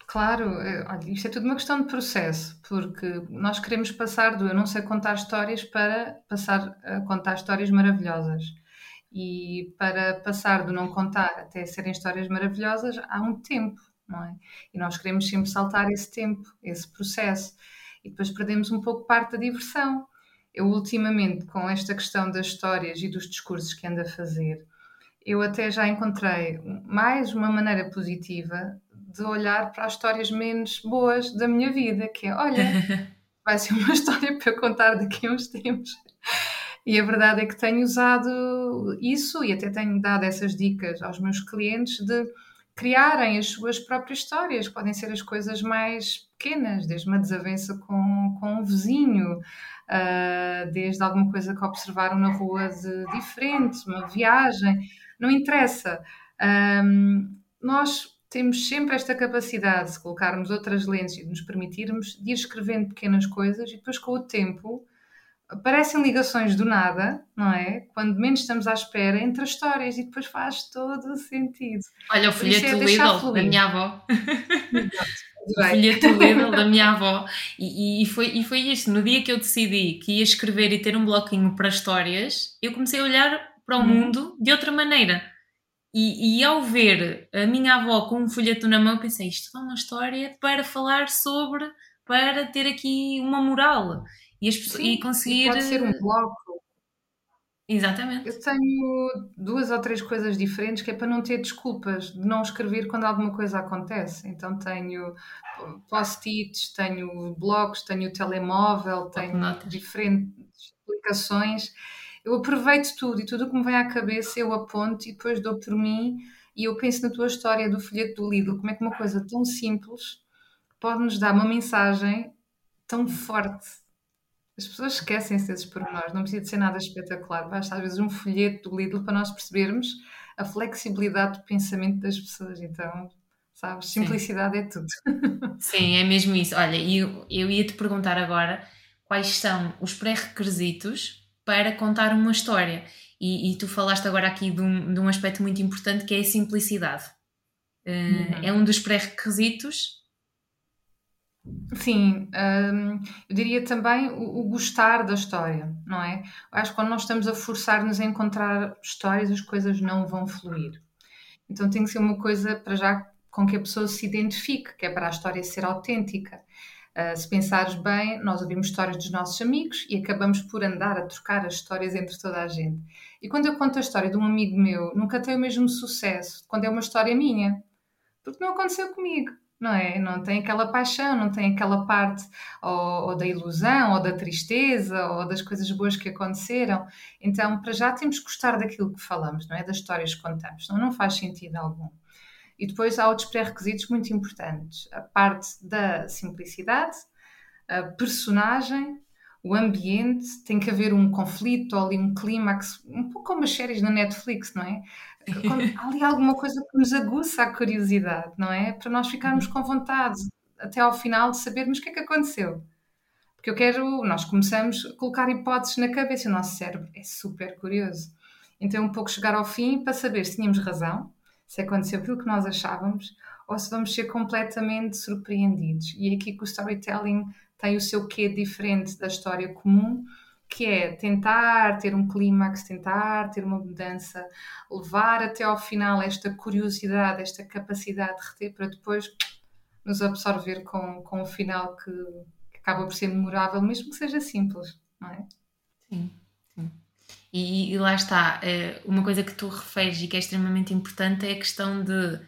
Speaker 2: Claro, eh, isto é tudo uma questão de processo, porque nós queremos passar do eu não sei contar histórias para passar a contar histórias maravilhosas. E para passar do não contar até serem histórias maravilhosas, há um tempo, não é? E nós queremos sempre saltar esse tempo, esse processo. E depois perdemos um pouco parte da diversão. Eu, ultimamente, com esta questão das histórias e dos discursos que ando a fazer, eu até já encontrei mais uma maneira positiva de olhar para as histórias menos boas da minha vida, que é, olha, vai ser uma história para eu contar daqui a uns tempos. E a verdade é que tenho usado isso e até tenho dado essas dicas aos meus clientes de criarem as suas próprias histórias, podem ser as coisas mais pequenas, desde uma desavença com, com um vizinho, uh, desde alguma coisa que observaram na rua de diferente, uma viagem, não interessa. Um, nós temos sempre esta capacidade de colocarmos outras lentes e de nos permitirmos de ir escrevendo pequenas coisas e depois com o tempo aparecem ligações do nada, não é? Quando menos estamos à espera entre as histórias e depois faz todo o sentido.
Speaker 1: Olha o folheto é Lidl da minha avó. o folheto Lidl da minha avó. E, e, foi, e foi isto. No dia que eu decidi que ia escrever e ter um bloquinho para histórias, eu comecei a olhar para o hum. mundo de outra maneira. E, e, ao ver a minha avó com um folheto na mão, pensei: isto é uma história para falar sobre, para ter aqui uma moral e, as, Sim, e conseguir.
Speaker 2: Pode ser um bloco.
Speaker 1: Exatamente.
Speaker 2: Eu tenho duas ou três coisas diferentes que é para não ter desculpas de não escrever quando alguma coisa acontece. Então tenho post-its, tenho blogs, tenho telemóvel, tenho Notas. diferentes aplicações eu aproveito tudo e tudo o que me vem à cabeça eu aponto e depois dou por mim e eu penso na tua história do folheto do Lidl, como é que uma coisa tão simples pode nos dar uma mensagem tão forte. As pessoas esquecem-se desses pormenores, não precisa de ser nada espetacular, basta às vezes um folheto do Lidl para nós percebermos a flexibilidade do pensamento das pessoas. Então, sabes, simplicidade Sim. é tudo.
Speaker 1: Sim, é mesmo isso. Olha, eu, eu ia te perguntar agora quais são os pré-requisitos para contar uma história. E, e tu falaste agora aqui de um, de um, aspecto muito importante que é a simplicidade. Uh, uhum. É um dos pré-requisitos.
Speaker 2: Sim, um, eu diria também o, o, gostar da história, não é? Acho que quando nós estamos a forçar-nos a encontrar histórias, as coisas não vão fluir. Então tem que ser uma coisa para já com que a pessoa se identifique, que é para a história ser autêntica. Uh, se pensares bem, nós ouvimos histórias dos nossos amigos e acabamos por andar a trocar as histórias entre toda a gente. E quando eu conto a história de um amigo meu, nunca tem o mesmo sucesso quando é uma história minha, porque não aconteceu comigo, não é? Não tem aquela paixão, não tem aquela parte ou, ou da ilusão, ou da tristeza, ou das coisas boas que aconteceram. Então, para já temos que gostar daquilo que falamos, não é? Das histórias que contamos, não faz sentido algum. E depois há outros pré-requisitos muito importantes: a parte da simplicidade, a personagem, o ambiente, tem que haver um conflito ou ali um clímax, um pouco como as séries na Netflix, não é? há ali alguma coisa que nos aguça a curiosidade, não é? Para nós ficarmos com vontade até ao final de sabermos o que é que aconteceu. Porque eu quero, nós começamos a colocar hipóteses na cabeça, o nosso cérebro é super curioso. Então, um pouco chegar ao fim para saber se tínhamos razão, se aconteceu aquilo que nós achávamos ou se vamos ser completamente surpreendidos. E é aqui que o storytelling tem o seu quê diferente da história comum que é tentar ter um clímax, tentar ter uma mudança, levar até ao final esta curiosidade, esta capacidade de reter para depois nos absorver com, com um final que, que acaba por ser memorável, mesmo que seja simples, não é?
Speaker 1: Sim, sim. E, e lá está, eh, uma coisa que tu referes e que é extremamente importante é a questão de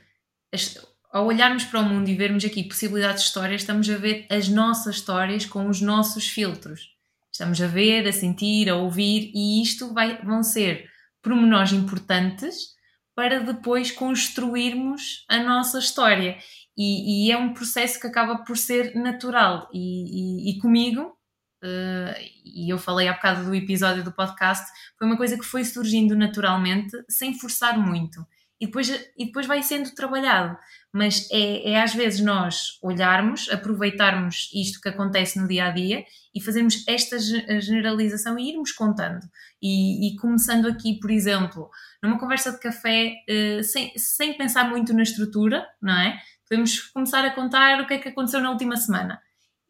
Speaker 1: ao olharmos para o mundo e vermos aqui possibilidades de histórias, estamos a ver as nossas histórias com os nossos filtros. Estamos a ver, a sentir, a ouvir, e isto vai, vão ser pormenores importantes para depois construirmos a nossa história. E, e é um processo que acaba por ser natural. E, e, e comigo, uh, e eu falei há bocado do episódio do podcast, foi uma coisa que foi surgindo naturalmente, sem forçar muito e depois, e depois vai sendo trabalhado. Mas é, é às vezes nós olharmos, aproveitarmos isto que acontece no dia a dia e fazermos esta generalização e irmos contando. E, e começando aqui, por exemplo, numa conversa de café, uh, sem, sem pensar muito na estrutura, não é? Podemos começar a contar o que é que aconteceu na última semana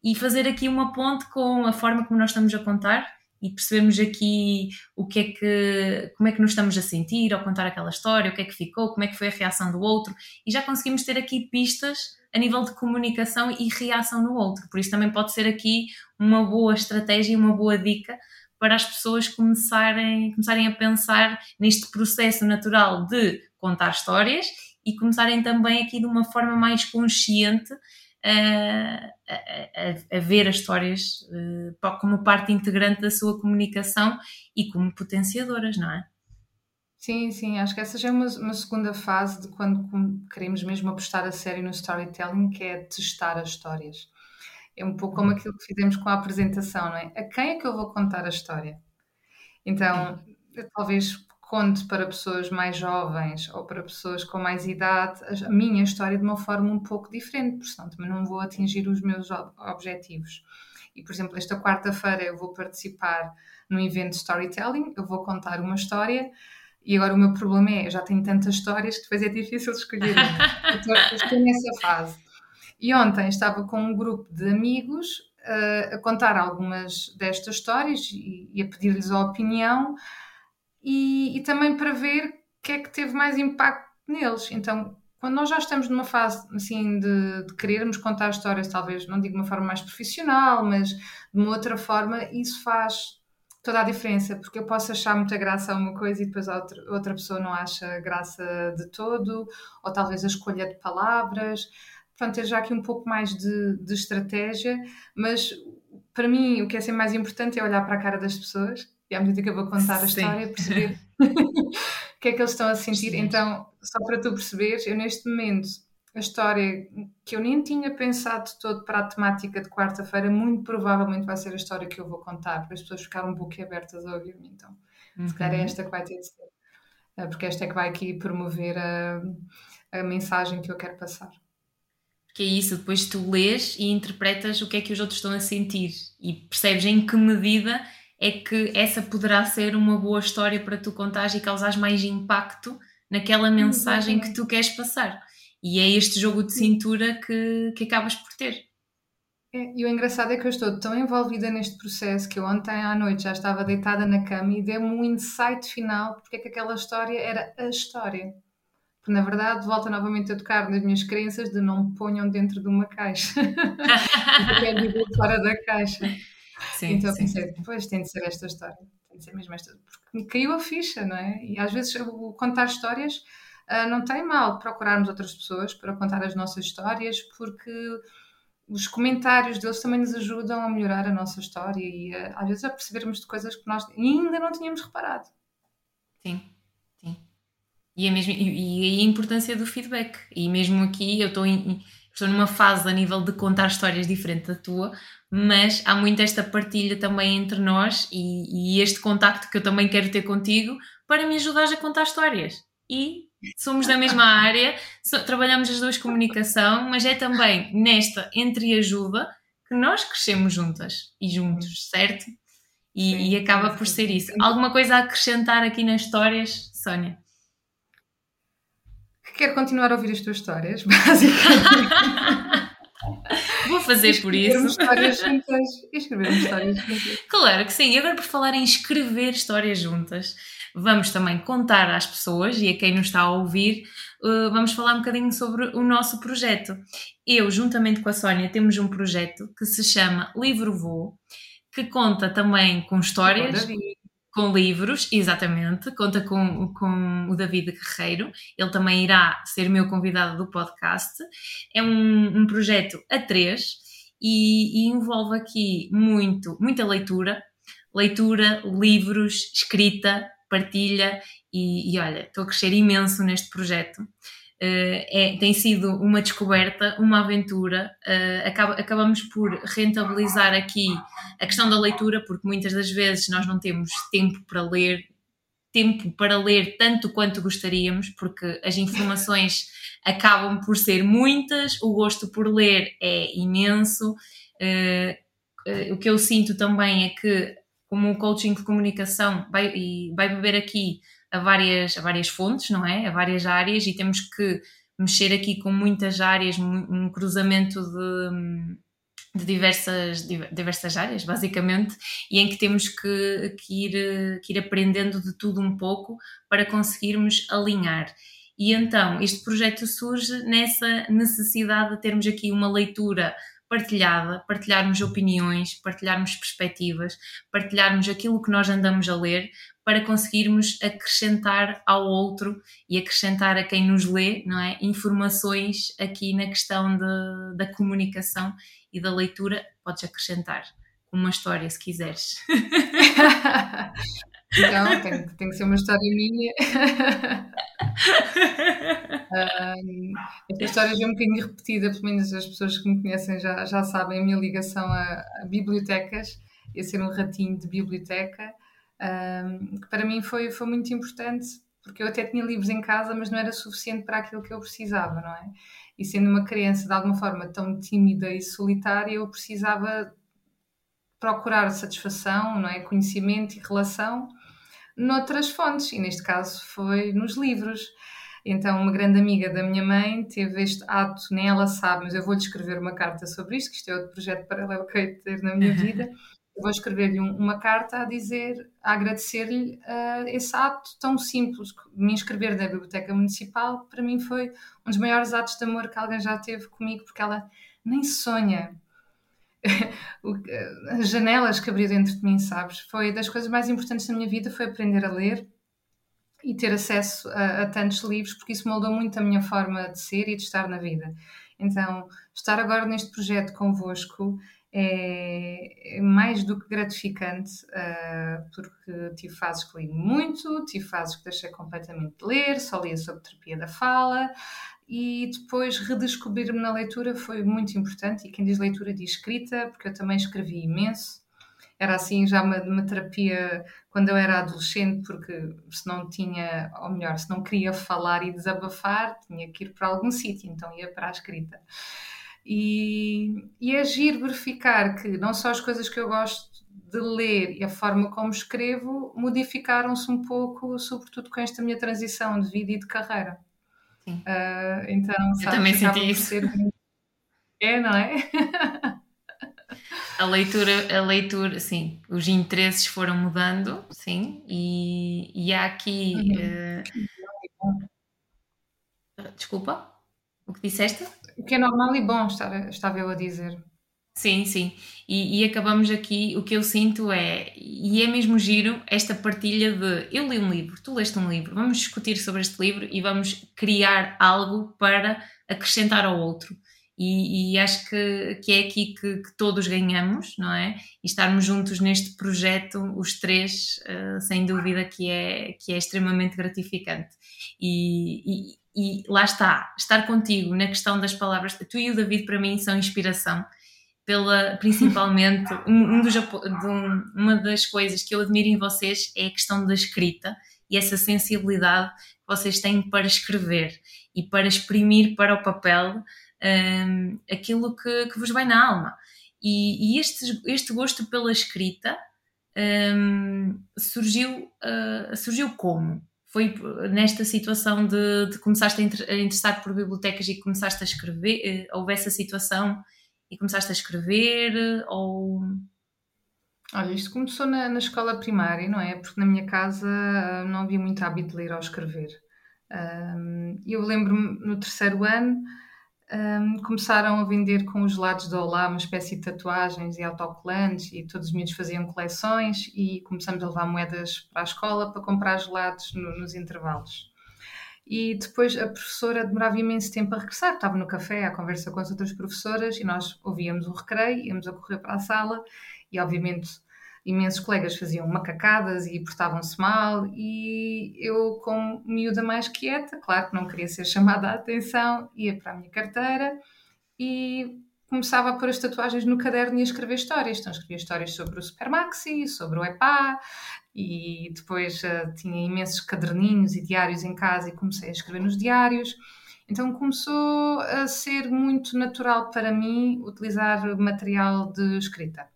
Speaker 1: e fazer aqui uma ponte com a forma como nós estamos a contar e percebermos aqui o que é que, como é que nos estamos a sentir ao contar aquela história, o que é que ficou, como é que foi a reação do outro, e já conseguimos ter aqui pistas a nível de comunicação e reação no outro. Por isso também pode ser aqui uma boa estratégia e uma boa dica para as pessoas começarem, começarem a pensar neste processo natural de contar histórias e começarem também aqui de uma forma mais consciente a, a, a, ver as histórias uh, como parte integrante da sua comunicação e como potenciadoras, não é?
Speaker 2: Sim, sim, acho que essa já é uma, uma segunda fase de quando queremos mesmo apostar a sério no storytelling, que é testar as histórias. É um pouco como aquilo que fizemos com a apresentação, não é? A quem é que eu vou contar a história? Então, talvez conte para pessoas mais jovens ou para pessoas com mais idade a minha história de uma forma um pouco diferente, senão também não vou atingir os meus objetivos. E, por exemplo, esta quarta-feira eu vou participar num evento de storytelling, eu vou contar uma história e agora o meu problema é, eu já tenho tantas histórias que depois é difícil escolher. Então, estou nessa fase. E ontem estava com um grupo de amigos uh, a contar algumas destas histórias e, e a pedir-lhes a opinião e, e também para ver o que é que teve mais impacto neles. Então, quando nós já estamos numa fase assim de, de, querermos contar histórias, talvez não digo de uma forma mais profissional, mas de uma outra forma, isso faz toda a diferença, porque eu posso achar muita graça a uma coisa e depois a outra, outra pessoa não acha graça de todo, ou talvez a escolha de palavras. Portanto, ter já aqui um pouco mais de, de estratégia, mas para mim o que é sempre mais importante é olhar para a cara das pessoas e à medida que eu vou contar a Sim. história, perceber o que é que eles estão a sentir. Sim. Então, só para tu perceberes, eu neste momento, a história que eu nem tinha pensado todo para a temática de quarta-feira, muito provavelmente vai ser a história que eu vou contar, para as pessoas ficarem um pouco abertas a ouvir-me. Então, uhum. se calhar é uhum. esta que vai ter de ser, eh, porque esta é que vai aqui promover a, a mensagem que eu quero passar.
Speaker 1: Que é isso, depois tu lês e interpretas o que é que os outros estão a sentir e percebes em que medida é que essa poderá ser uma boa história para tu contares e causares mais impacto naquela mensagem Exatamente. que tu queres passar. E é este jogo de cintura que, que acabas por ter.
Speaker 2: É, e o engraçado é que eu estou tão envolvida neste processo que eu ontem à noite já estava deitada na cama e deu-me um insight final porque é que aquela história era a história. Porque na verdade volta novamente a tocar nas minhas crenças de não me ponham dentro de uma caixa. eu quero viver fora da caixa. Sim, então sim. pensei, depois tem de ser esta história, tem de ser mesmo esta, porque caiu a ficha, não é? E às vezes o contar histórias uh, não tem mal procurarmos outras pessoas para contar as nossas histórias, porque os comentários deles também nos ajudam a melhorar a nossa história e às vezes a percebermos de coisas que nós ainda não tínhamos reparado.
Speaker 1: Sim, sim. E, é mesmo, e, e a importância do feedback. E mesmo aqui eu estou em estou numa fase a nível de contar histórias diferente da tua, mas há muito esta partilha também entre nós e, e este contacto que eu também quero ter contigo para me ajudares a contar histórias. E somos da mesma área, so, trabalhamos as duas comunicação, mas é também nesta entreajuda que nós crescemos juntas e juntos, certo? E, sim, e acaba sim, por ser isso. Alguma coisa a acrescentar aqui nas histórias, Sónia?
Speaker 2: quero continuar a ouvir as tuas histórias, basicamente.
Speaker 1: vou fazer por isso.
Speaker 2: histórias juntas. Escrever histórias juntas.
Speaker 1: Claro que sim. E agora, por falar em escrever histórias juntas, vamos também contar às pessoas e a quem nos está a ouvir, uh, vamos falar um bocadinho sobre o nosso projeto. Eu, juntamente com a Sónia, temos um projeto que se chama Livro Voo, que conta também com histórias com livros, exatamente, conta com, com o David Guerreiro, ele também irá ser meu convidado do podcast. É um, um projeto a três e, e, envolve aqui muito, muita leitura, leitura, livros, escrita, partilha e, e olha, estou a crescer imenso neste projeto. Uh, é, tem sido uma descoberta, uma aventura. Uh, acaba, acabamos por rentabilizar aqui a questão da leitura, porque muitas das vezes nós não temos tempo para ler, tempo para ler tanto quanto gostaríamos, porque as informações acabam por ser muitas, o gosto por ler é imenso. Uh, o que eu sinto também é que, como o coaching de comunicação vai, vai beber aqui a várias, a várias fontes, não é? A várias áreas e temos que mexer aqui com muitas áreas, um cruzamento de, de diversas, diversas áreas, basicamente, e em que temos que, que, ir, que ir aprendendo de tudo um pouco para conseguirmos alinhar. E então, este projeto surge nessa necessidade de termos aqui uma leitura partilhada, partilharmos opiniões, partilharmos perspectivas, partilharmos aquilo que nós andamos a ler, para conseguirmos acrescentar ao outro e acrescentar a quem nos lê, não é? Informações aqui na questão de, da comunicação e da leitura, podes acrescentar uma história se quiseres.
Speaker 2: Então, tem, tem que ser uma história minha. um, esta história já é um bocadinho repetida, pelo menos as pessoas que me conhecem já, já sabem a minha ligação a, a bibliotecas, e a ser um ratinho de biblioteca um, que para mim foi, foi muito importante, porque eu até tinha livros em casa, mas não era suficiente para aquilo que eu precisava, não é? E sendo uma criança de alguma forma tão tímida e solitária, eu precisava procurar satisfação, não é? Conhecimento e relação noutras fontes, e neste caso foi nos livros. Então, uma grande amiga da minha mãe teve este ato, nem ela sabe, mas eu vou-lhe escrever uma carta sobre isto, que isto é outro projeto paralelo que eu ter na minha vida eu vou escrever-lhe um, uma carta a dizer, a agradecer-lhe uh, esse ato tão simples. Me inscrever na Biblioteca Municipal, para mim, foi um dos maiores atos de amor que alguém já teve comigo, porque ela nem sonha. As janelas que abriu dentro de mim, sabes? Foi das coisas mais importantes da minha vida, foi aprender a ler e ter acesso a, a tantos livros, porque isso moldou muito a minha forma de ser e de estar na vida. Então, estar agora neste projeto convosco é, é mais do que gratificante, uh, porque tive fases que li muito, tive fases que deixei completamente de ler, só lia sobre terapia da fala, e depois redescobrir-me na leitura foi muito importante. E quem diz leitura diz escrita, porque eu também escrevi imenso. Era assim já uma, uma terapia quando eu era adolescente, porque se não tinha, ou melhor, se não queria falar e desabafar, tinha que ir para algum sítio, então ia para a escrita. E, e é giro verificar que não só as coisas que eu gosto de ler e a forma como escrevo modificaram-se um pouco, sobretudo com esta minha transição de vida e de carreira. Sim. Uh, então,
Speaker 1: eu também senti isso. Ser...
Speaker 2: É, não é?
Speaker 1: a leitura, a leitura, sim, os interesses foram mudando, sim, e, e há aqui. Uhum. Uh... Desculpa, o que disseste?
Speaker 2: O que é normal e bom, estava, estava eu a dizer.
Speaker 1: Sim, sim. E, e, acabamos aqui, o que eu sinto é, e é mesmo giro, esta partilha de eu li um livro, tu leste um livro, vamos discutir sobre este livro e vamos criar algo para acrescentar ao outro. E, e acho que, que é aqui que, que, todos ganhamos, não é? E estarmos juntos neste projeto, os três, uh, sem dúvida que é, que é extremamente gratificante. E, e lá está, estar contigo na questão das palavras, tu e o David para mim são inspiração, pela, principalmente, um, um dos, um, uma das coisas que eu admiro em vocês é a questão da escrita e essa sensibilidade que vocês têm para escrever e para exprimir para o papel um, aquilo que, que, vos vai na alma. E, e este, este gosto pela escrita um, surgiu, uh, surgiu como? Foi nesta situação de, de começaste a, interessar por bibliotecas e começaste a escrever, uh, houve essa situação e começaste a escrever? Ou.
Speaker 2: Olha, isto começou na, na escola primária, não é? Porque na minha casa ah, não havia muito hábito de ler ou escrever. Eu lembro-me no terceiro ano um, começaram a vender com os lados do Olá uma espécie de tatuagens e autocolantes e todos os miúdos faziam coleções e começamos a levar moedas para a escola para comprar gelados no, nos intervalos. E depois a professora demorava imenso tempo a regressar, estava no café à conversa com as outras professoras e nós ouvíamos o recreio, íamos a correr para a sala e obviamente imensos colegas faziam macacadas e portavam-se mal e eu, como miúda mais quieta, claro que não queria ser chamada a atenção, ia para a minha carteira e começava a pôr as tatuagens no caderno e a escrever histórias. Então escrevia histórias sobre o Supermaxi, sobre o EPA e depois uh, tinha imensos caderninhos e diários em casa e comecei a escrever nos diários. Então começou a ser muito natural para mim utilizar material de escrita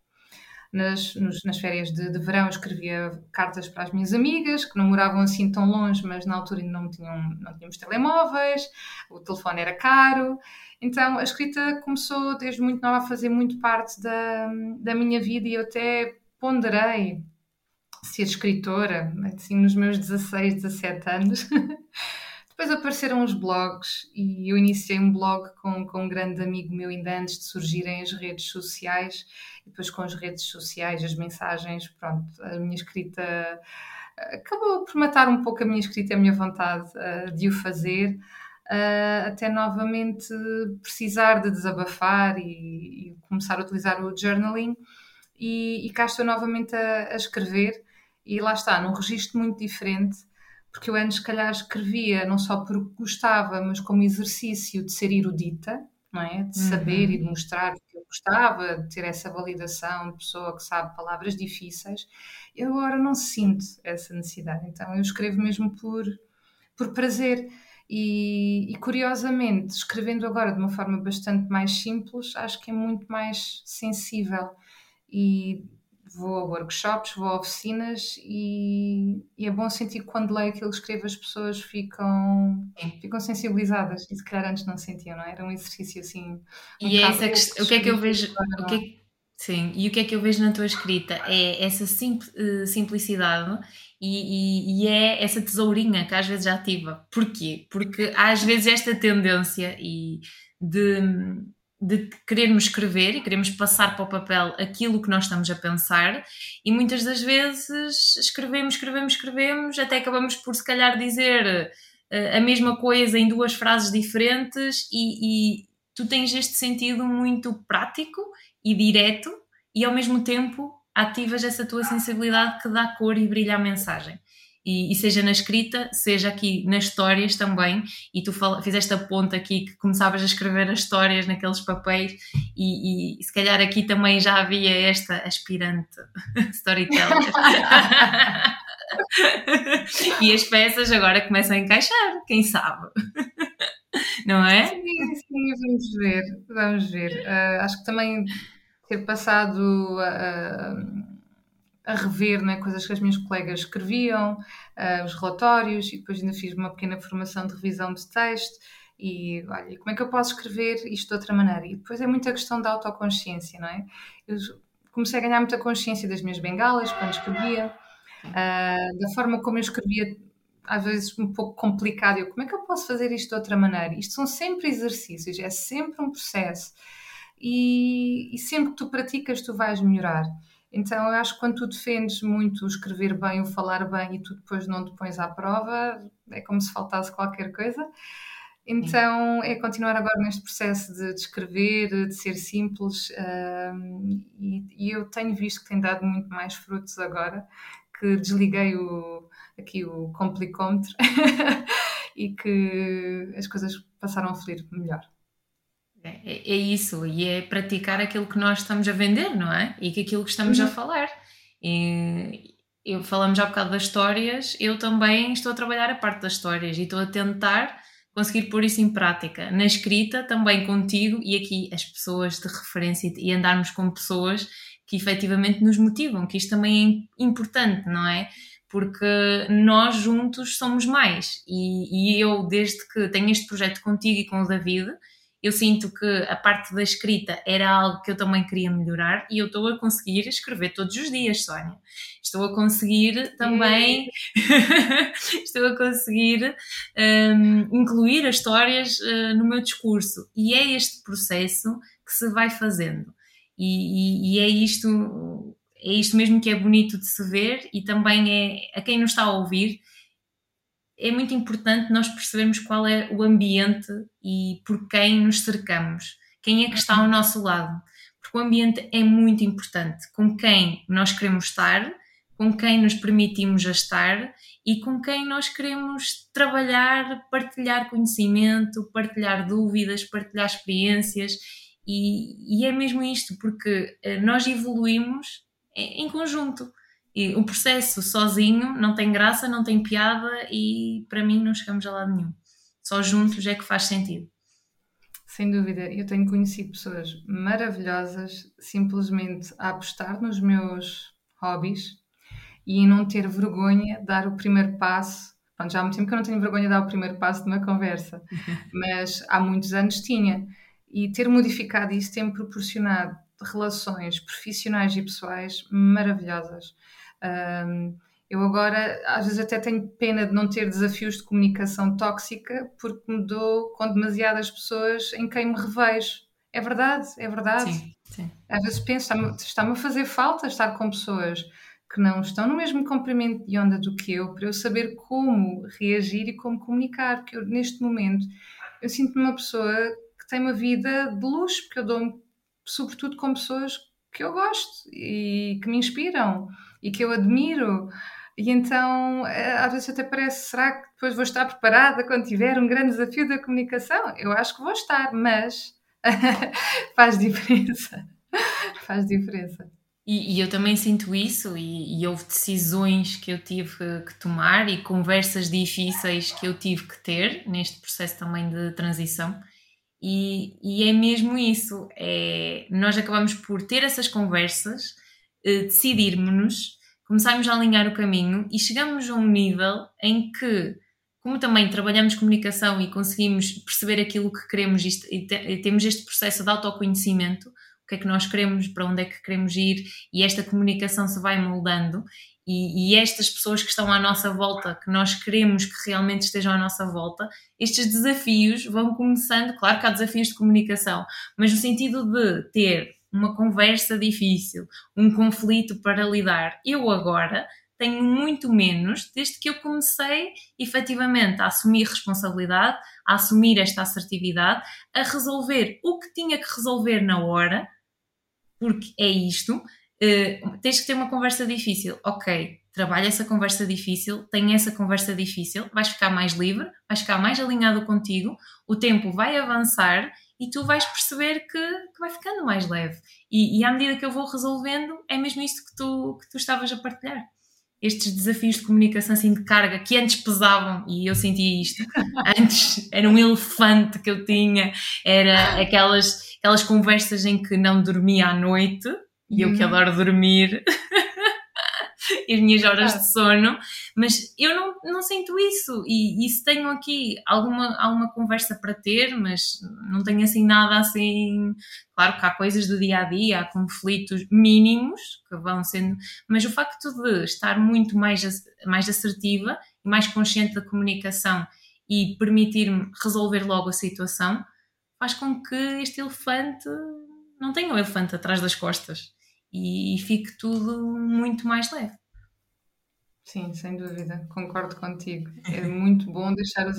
Speaker 2: nas, nos, nas férias de, de, verão escrevia cartas para as minhas amigas, que não moravam assim tão longe, mas na altura ainda não, tinham, não tínhamos telemóveis, o telefone era caro. Então a escrita começou desde muito nova a fazer muito parte da, da minha vida e eu até ponderei ser escritora, assim, nos meus 16, 17 anos. Depois apareceram os blogs e eu iniciei um blog com, com um grande amigo meu ainda antes de surgirem as redes sociais. E depois com as redes sociais, as mensagens, pronto, a minha escrita eh, acabou por matar um pouco a minha escrita e a minha vontade uh, de o fazer, uh, até novamente precisar de desabafar e, e, começar a utilizar o journaling. E, e cá estou novamente a, a escrever. E lá está, num registro muito diferente porque eu antes, se calhar, escrevia não só porque gostava, mas como exercício de ser erudita, não é? De saber uhum. e de mostrar que eu gostava, de ter essa validação de pessoa que sabe palavras difíceis. Eu agora não sinto essa necessidade, então eu escrevo mesmo por, por prazer. E, e, curiosamente, escrevendo agora de uma forma bastante mais simples, acho que é muito mais sensível. E vou a workshops, vou a oficinas e, e, é bom sentir que quando leio aquilo que escrevo as pessoas ficam, ficam sensibilizadas e se calhar antes não sentiam, não é? Era um exercício assim. Um
Speaker 1: e é essa questão, o que é que eu vejo. O que é, sim, e o que é que eu vejo na tua escrita? É essa eh, simplicidade e, e, e, é essa tesourinha que às vezes já ativa. Porquê? Porque há às vezes esta tendência e de de querermos escrever e queremos passar para o papel aquilo que nós estamos a pensar e muitas das vezes escrevemos, escrevemos, escrevemos, até acabamos por se calhar dizer uh, a mesma coisa em duas frases diferentes e, e tu tens este sentido muito prático e direto e ao mesmo tempo ativas essa tua sensibilidade que dá cor e brilha à mensagem e, e, seja na escrita, seja aqui nas histórias também. E tu fala, fizeste a ponta aqui que começavas a escrever as histórias naqueles papéis, e, e, se calhar aqui também já havia esta aspirante storyteller. e as peças agora começam a encaixar, quem sabe? Não é?
Speaker 2: Sim, sim, vamos ver, vamos ver. Uh, acho que também ter passado. Uh, a rever né, coisas que as minhas colegas escreviam, uh, os relatórios, e depois ainda fiz uma pequena formação de revisão de texto. E olha, como é que eu posso escrever isto de outra maneira? E depois é muita questão da autoconsciência, não é? Eu comecei a ganhar muita consciência das minhas bengalas quando escrevia, uh, da forma como eu escrevia, às vezes um pouco complicado. Eu, como é que eu posso fazer isto de outra maneira? Isto são sempre exercícios, é sempre um processo. E, e sempre que tu praticas, tu vais melhorar. Então, eu acho que quando tu defendes muito o escrever bem, o falar bem e tu depois não te pões à prova, é como se faltasse qualquer coisa. Então, é continuar agora neste processo de, de escrever, de ser simples, um, e, e, eu tenho visto que tem dado muito mais frutos agora, que desliguei o, aqui o complicómetro e que as coisas passaram a fluir melhor.
Speaker 1: É, é, isso, e é praticar aquilo que nós estamos a vender, não é? E que aquilo que estamos uhum. a falar. E, eu falamos já um bocado das histórias, eu também estou a trabalhar a parte das histórias e estou a tentar conseguir pôr isso em prática. Na escrita, também contigo e aqui as pessoas de referência e andarmos com pessoas que efetivamente nos motivam, que isto também é importante, não é? Porque nós juntos somos mais. E, e eu, desde que tenho este projeto contigo e com o David, eu sinto que a parte da escrita era algo que eu também queria melhorar e eu estou a conseguir escrever todos os dias, Sónia. Estou a conseguir também, estou a conseguir um, incluir as histórias uh, no meu discurso e é este processo que se vai fazendo. E, e, e, é isto é isto mesmo que é bonito de se ver e também é a quem nos está a ouvir é muito importante nós percebermos qual é o ambiente e por quem nos cercamos, quem é que está ao nosso lado, porque o ambiente é muito importante, com quem nós queremos estar, com quem nos permitimos estar e com quem nós queremos trabalhar, partilhar conhecimento, partilhar dúvidas, partilhar experiências. E, e é mesmo isto, porque eh, nós evoluímos em conjunto. E o processo sozinho não tem graça, não tem piada e para mim não chegamos a lado nenhum. Só juntos é que faz sentido.
Speaker 2: Sem dúvida, eu tenho conhecido pessoas maravilhosas simplesmente a apostar nos meus hobbies e em não ter vergonha de dar o primeiro passo. Pronto, já há muito tempo que eu não tenho vergonha de dar o primeiro passo de uma conversa, mas há muitos anos tinha. E ter modificado isso tem-me proporcionado relações profissionais e pessoais maravilhosas. Um, eu agora, às vezes, até tenho pena de não ter desafios de comunicação tóxica porque me dou com demasiadas pessoas em quem me revejo. É verdade, é verdade. Sim, sim. Às vezes penso, está-me está a fazer falta estar com pessoas que não estão no mesmo comprimento de onda do que eu, para eu saber como reagir e como comunicar, porque eu, neste momento eu sinto-me uma pessoa que tem uma vida de luxo, porque eu dou-me sobretudo com pessoas que eu gosto e que me inspiram e que eu admiro. E então, eh, às vezes até parece, será que depois vou estar preparada quando tiver um grande desafio da comunicação? Eu acho que vou estar, mas faz diferença. faz diferença.
Speaker 1: E, e, eu também sinto isso, e, e, houve decisões que eu tive que tomar e conversas difíceis que eu tive que ter neste processo também de transição. E, e é mesmo isso: é, nós acabamos por ter essas conversas decidirmos-nos, começarmos a alinhar o caminho e chegamos a um nível em que, como também trabalhamos comunicação e conseguimos perceber aquilo que queremos e, te, e temos este processo de autoconhecimento, o que é que nós queremos, para onde é que queremos ir e esta comunicação se vai moldando e, e, estas pessoas que estão à nossa volta, que nós queremos que realmente estejam à nossa volta, estes desafios vão começando. Claro que há desafios de comunicação, mas no sentido de ter uma conversa difícil, um conflito para lidar. Eu agora tenho muito menos desde que eu comecei efetivamente a assumir responsabilidade, a assumir esta assertividade, a resolver o que tinha que resolver na hora, porque é isto. Uh, tens que ter uma conversa difícil. Ok, trabalha essa conversa difícil, tem essa conversa difícil, vais ficar mais livre, vais ficar mais alinhado contigo, o tempo vai avançar e tu vais perceber que, que vai ficando mais leve. E, e, à medida que eu vou resolvendo, é mesmo isto que tu, que tu estavas a partilhar. Estes desafios de comunicação assim de carga que antes pesavam, e eu sentia isto, antes era um elefante que eu tinha, era aquelas, aquelas conversas em que não dormia à noite, e eu que uhum. adoro dormir. as minhas horas de sono, mas eu não, não sinto isso. E, e se tenho aqui alguma, alguma conversa para ter, mas não tenho assim nada assim. Claro que há coisas do dia a dia, há conflitos mínimos que vão sendo, mas o facto de estar muito mais, mais assertiva e mais consciente da comunicação e permitir-me resolver logo a situação faz com que este elefante não tenha o elefante atrás das costas e fique tudo muito mais leve.
Speaker 2: Sim, sem dúvida, concordo contigo. É muito bom deixar os,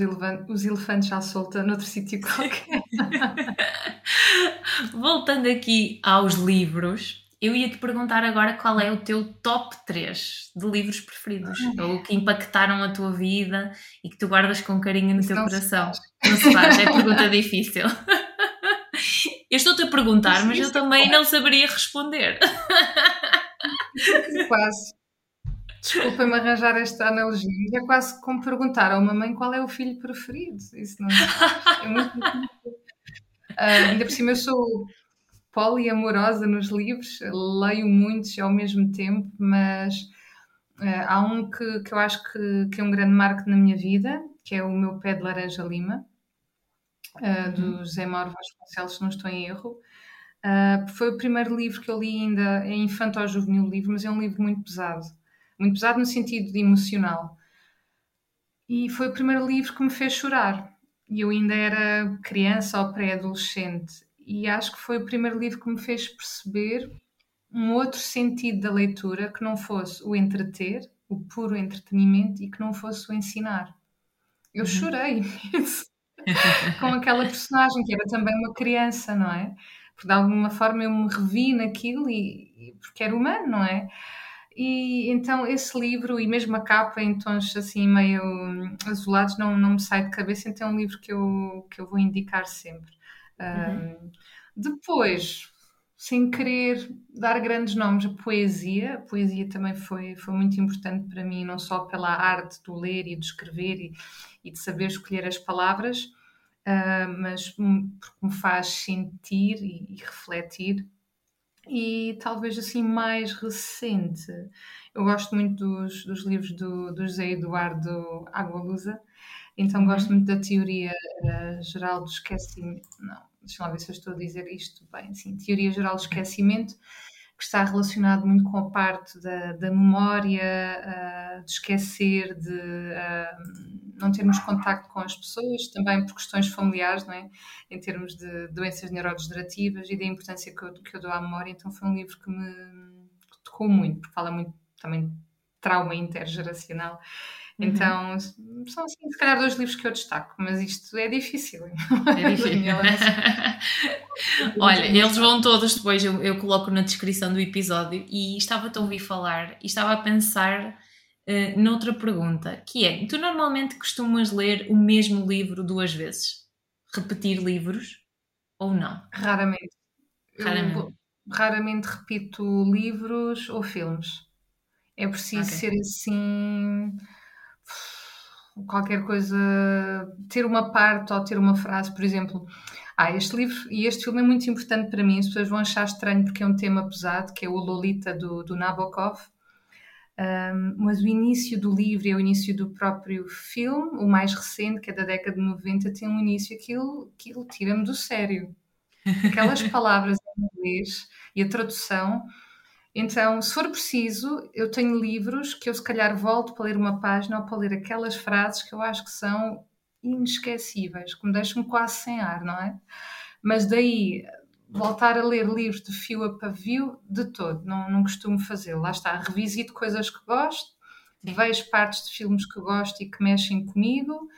Speaker 2: os elefantes à solta noutro sítio qualquer.
Speaker 1: Voltando aqui aos livros, eu ia te perguntar agora qual é o teu top 3 de livros preferidos, ou que impactaram a tua vida e que tu guardas com carinho no Isso teu não coração. Se não se faz, é pergunta difícil. Eu estou-te a perguntar, mas eu também não saberia responder.
Speaker 2: Quase. Desculpa-me arranjar esta analogia, mas é quase como perguntar a uma mãe qual é o filho preferido. Isso não é muito. Uh, ainda por cima, eu sou poliamorosa nos livros, leio muitos ao mesmo tempo, mas uh, há um que, que eu acho que, que é um grande marco na minha vida, que é o meu pé de laranja lima uh, do José Mauro Vasconcelos, se não estou em erro. Foi o primeiro livro que eu li ainda, é infanto-juvenil livro, mas é um livro muito pesado. Muito pesado no sentido de emocional. E foi o primeiro livro que me fez chorar. E eu ainda era criança ou pré-adolescente. E acho que foi o primeiro livro que me fez perceber um outro sentido da leitura que não fosse o entreter, o puro entretenimento e que não fosse o ensinar. Eu uhum. chorei com aquela personagem que era também uma criança, não é? Porque de alguma forma eu me revi naquilo e, e porque era humano, não é? E então esse livro e mesmo a capa em tons assim meio azulados não, não me sai de cabeça, então é um livro que eu, que eu vou indicar sempre. Uhum. Um, depois, sem querer dar grandes nomes, a poesia. A poesia também foi, foi muito importante para mim, não só pela arte do ler e de escrever e, e de saber escolher as palavras, uh, mas porque me faz sentir e, e, refletir. E talvez assim mais recente, eu gosto muito dos, dos livros do, do José Eduardo Agualusa, então uhum. gosto muito da teoria uh, geral do esquecimento. Não, deixa lá ver se eu estou a dizer isto bem, sim, teoria geral do esquecimento, que está relacionado muito com a parte da, da memória, uh, de esquecer, de uh, não termos contacto com as pessoas, também por questões familiares, não é? em termos de doenças neurodegenerativas e da importância que eu, que eu dou à memória. Então foi um livro que me tocou muito, porque fala muito também de trauma intergeracional Uhum. Então, são assim, se calhar, dois livros que eu destaco, mas isto é difícil. É difícil.
Speaker 1: Olha, eles vão todos depois, eu, eu, coloco na descrição do episódio e estava-te a ouvir falar e estava a pensar uh, noutra pergunta, que é, tu normalmente costumas ler o mesmo livro duas vezes? Repetir livros ou não?
Speaker 2: Raramente. Raramente. Eu, raramente repito livros ou filmes. É preciso okay. ser assim qualquer coisa, ter uma parte ou ter uma frase, por exemplo. Ah, este livro e este filme é muito importante para mim. As pessoas vão achar estranho porque é um tema pesado, que é o Lolita do, do Nabokov. Um, mas o início do livro e o início do próprio filme, o mais recente, que é da década de 90, tem um início aquilo, aquilo tira-me do sério. Aquelas palavras em inglês e a tradução então, se for preciso, eu tenho livros que eu se calhar volto para ler uma página ou para ler aquelas frases que eu acho que são inesquecíveis, que me deixam quase sem ar, não é? Mas daí voltar a ler livros de fio a pavio, de todo, não, não costumo fazer. Lá está, revisito coisas que gosto, vejo partes de filmes que gosto e que mexem comigo,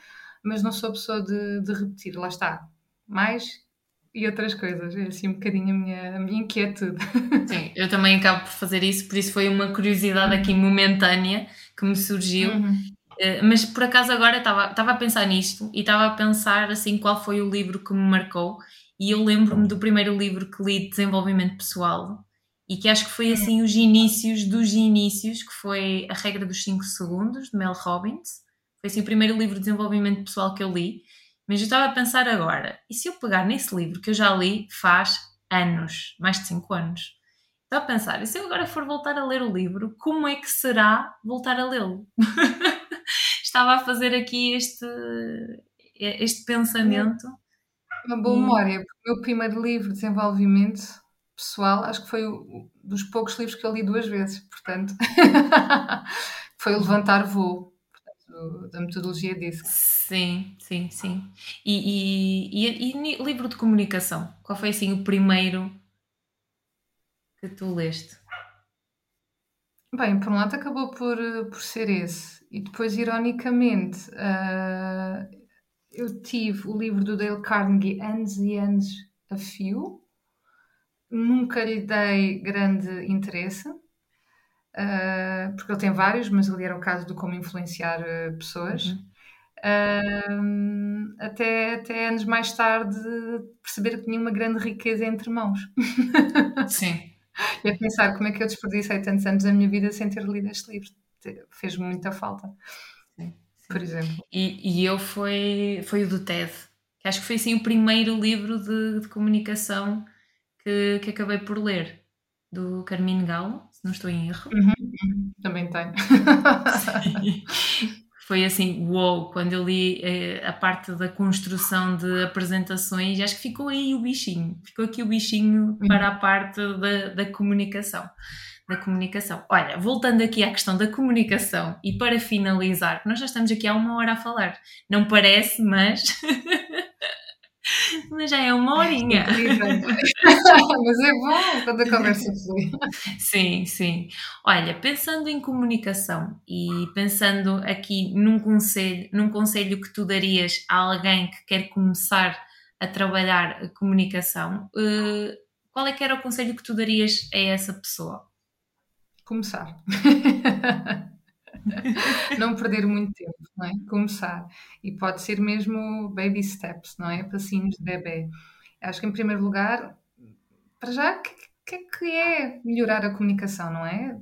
Speaker 2: mas não sou pessoa de, de repetir. Lá está, mais e outras coisas. É assim um bocadinho a minha, a minha inquietude.
Speaker 1: Sim, eu também acabo por fazer isso, por isso foi uma curiosidade aqui momentânea que me surgiu. Uhum. Uh, mas por acaso agora estava a pensar nisto e estava a pensar assim qual foi o livro que me marcou e eu lembro-me do primeiro livro que li de desenvolvimento pessoal e que acho que foi assim os inícios dos inícios, que foi A Regra dos 5 Segundos, de Mel Robbins. Foi assim o primeiro livro de desenvolvimento pessoal que eu li mas eu estava a pensar agora, e se eu pegar nesse livro que eu já li faz anos, mais de 5 anos? Estava a pensar, e se eu agora for voltar a ler o livro, como é que será voltar a lê-lo? estava a fazer aqui este, este pensamento.
Speaker 2: Uma boa memória, porque o meu primeiro livro de desenvolvimento pessoal, acho que foi um dos poucos livros que eu li duas vezes, portanto, foi o Levantar Voo, portanto, da metodologia disso.
Speaker 1: Sim, sim, sim. E, e, e, e livro de comunicação? Qual foi assim o primeiro que tu leste?
Speaker 2: Bem, por um lado acabou por, por ser esse. E depois, ironicamente, uh, eu tive o livro do Dale Carnegie Anos e Anos a Fio. Nunca lhe dei grande interesse, uh, porque ele tem vários, mas ali era o caso do como influenciar uh, pessoas. Uhum até, até anos mais tarde perceber que tinha uma grande riqueza entre mãos.
Speaker 1: Sim.
Speaker 2: e a pensar como é que eu desperdicei tantos anos da minha vida sem ter lido este livro. Fez-me muita falta. Sim, sim. Por exemplo.
Speaker 1: E, e eu foi, foi o do TED, que acho que foi assim o primeiro livro de, de comunicação que, que acabei por ler, do Carmine Galo, se não estou em erro.
Speaker 2: Uhum, uhum. Também tenho.
Speaker 1: foi assim, uou, wow, quando eu li eh, a parte da construção de apresentações, acho que ficou aí o bichinho, ficou aqui o bichinho uhum. para a parte da, da comunicação. Da comunicação. Olha, voltando aqui à questão da comunicação e para finalizar, nós já estamos aqui há uma hora a falar, não parece, mas Mas já é uma horinha.
Speaker 2: Mas é bom quando a conversa flui.
Speaker 1: Sim, sim. Olha, pensando em comunicação e pensando aqui num conselho, num conselho que tu darias a alguém que quer começar a trabalhar a comunicação, eh, qual é que era o conselho que tu darias a essa pessoa?
Speaker 2: Começar. não perder muito tempo, não é? Começar. E pode ser mesmo baby steps, não é? Passinhos de bebê. Acho que, em primeiro lugar, para já, o que, que que é melhorar a comunicação, não é?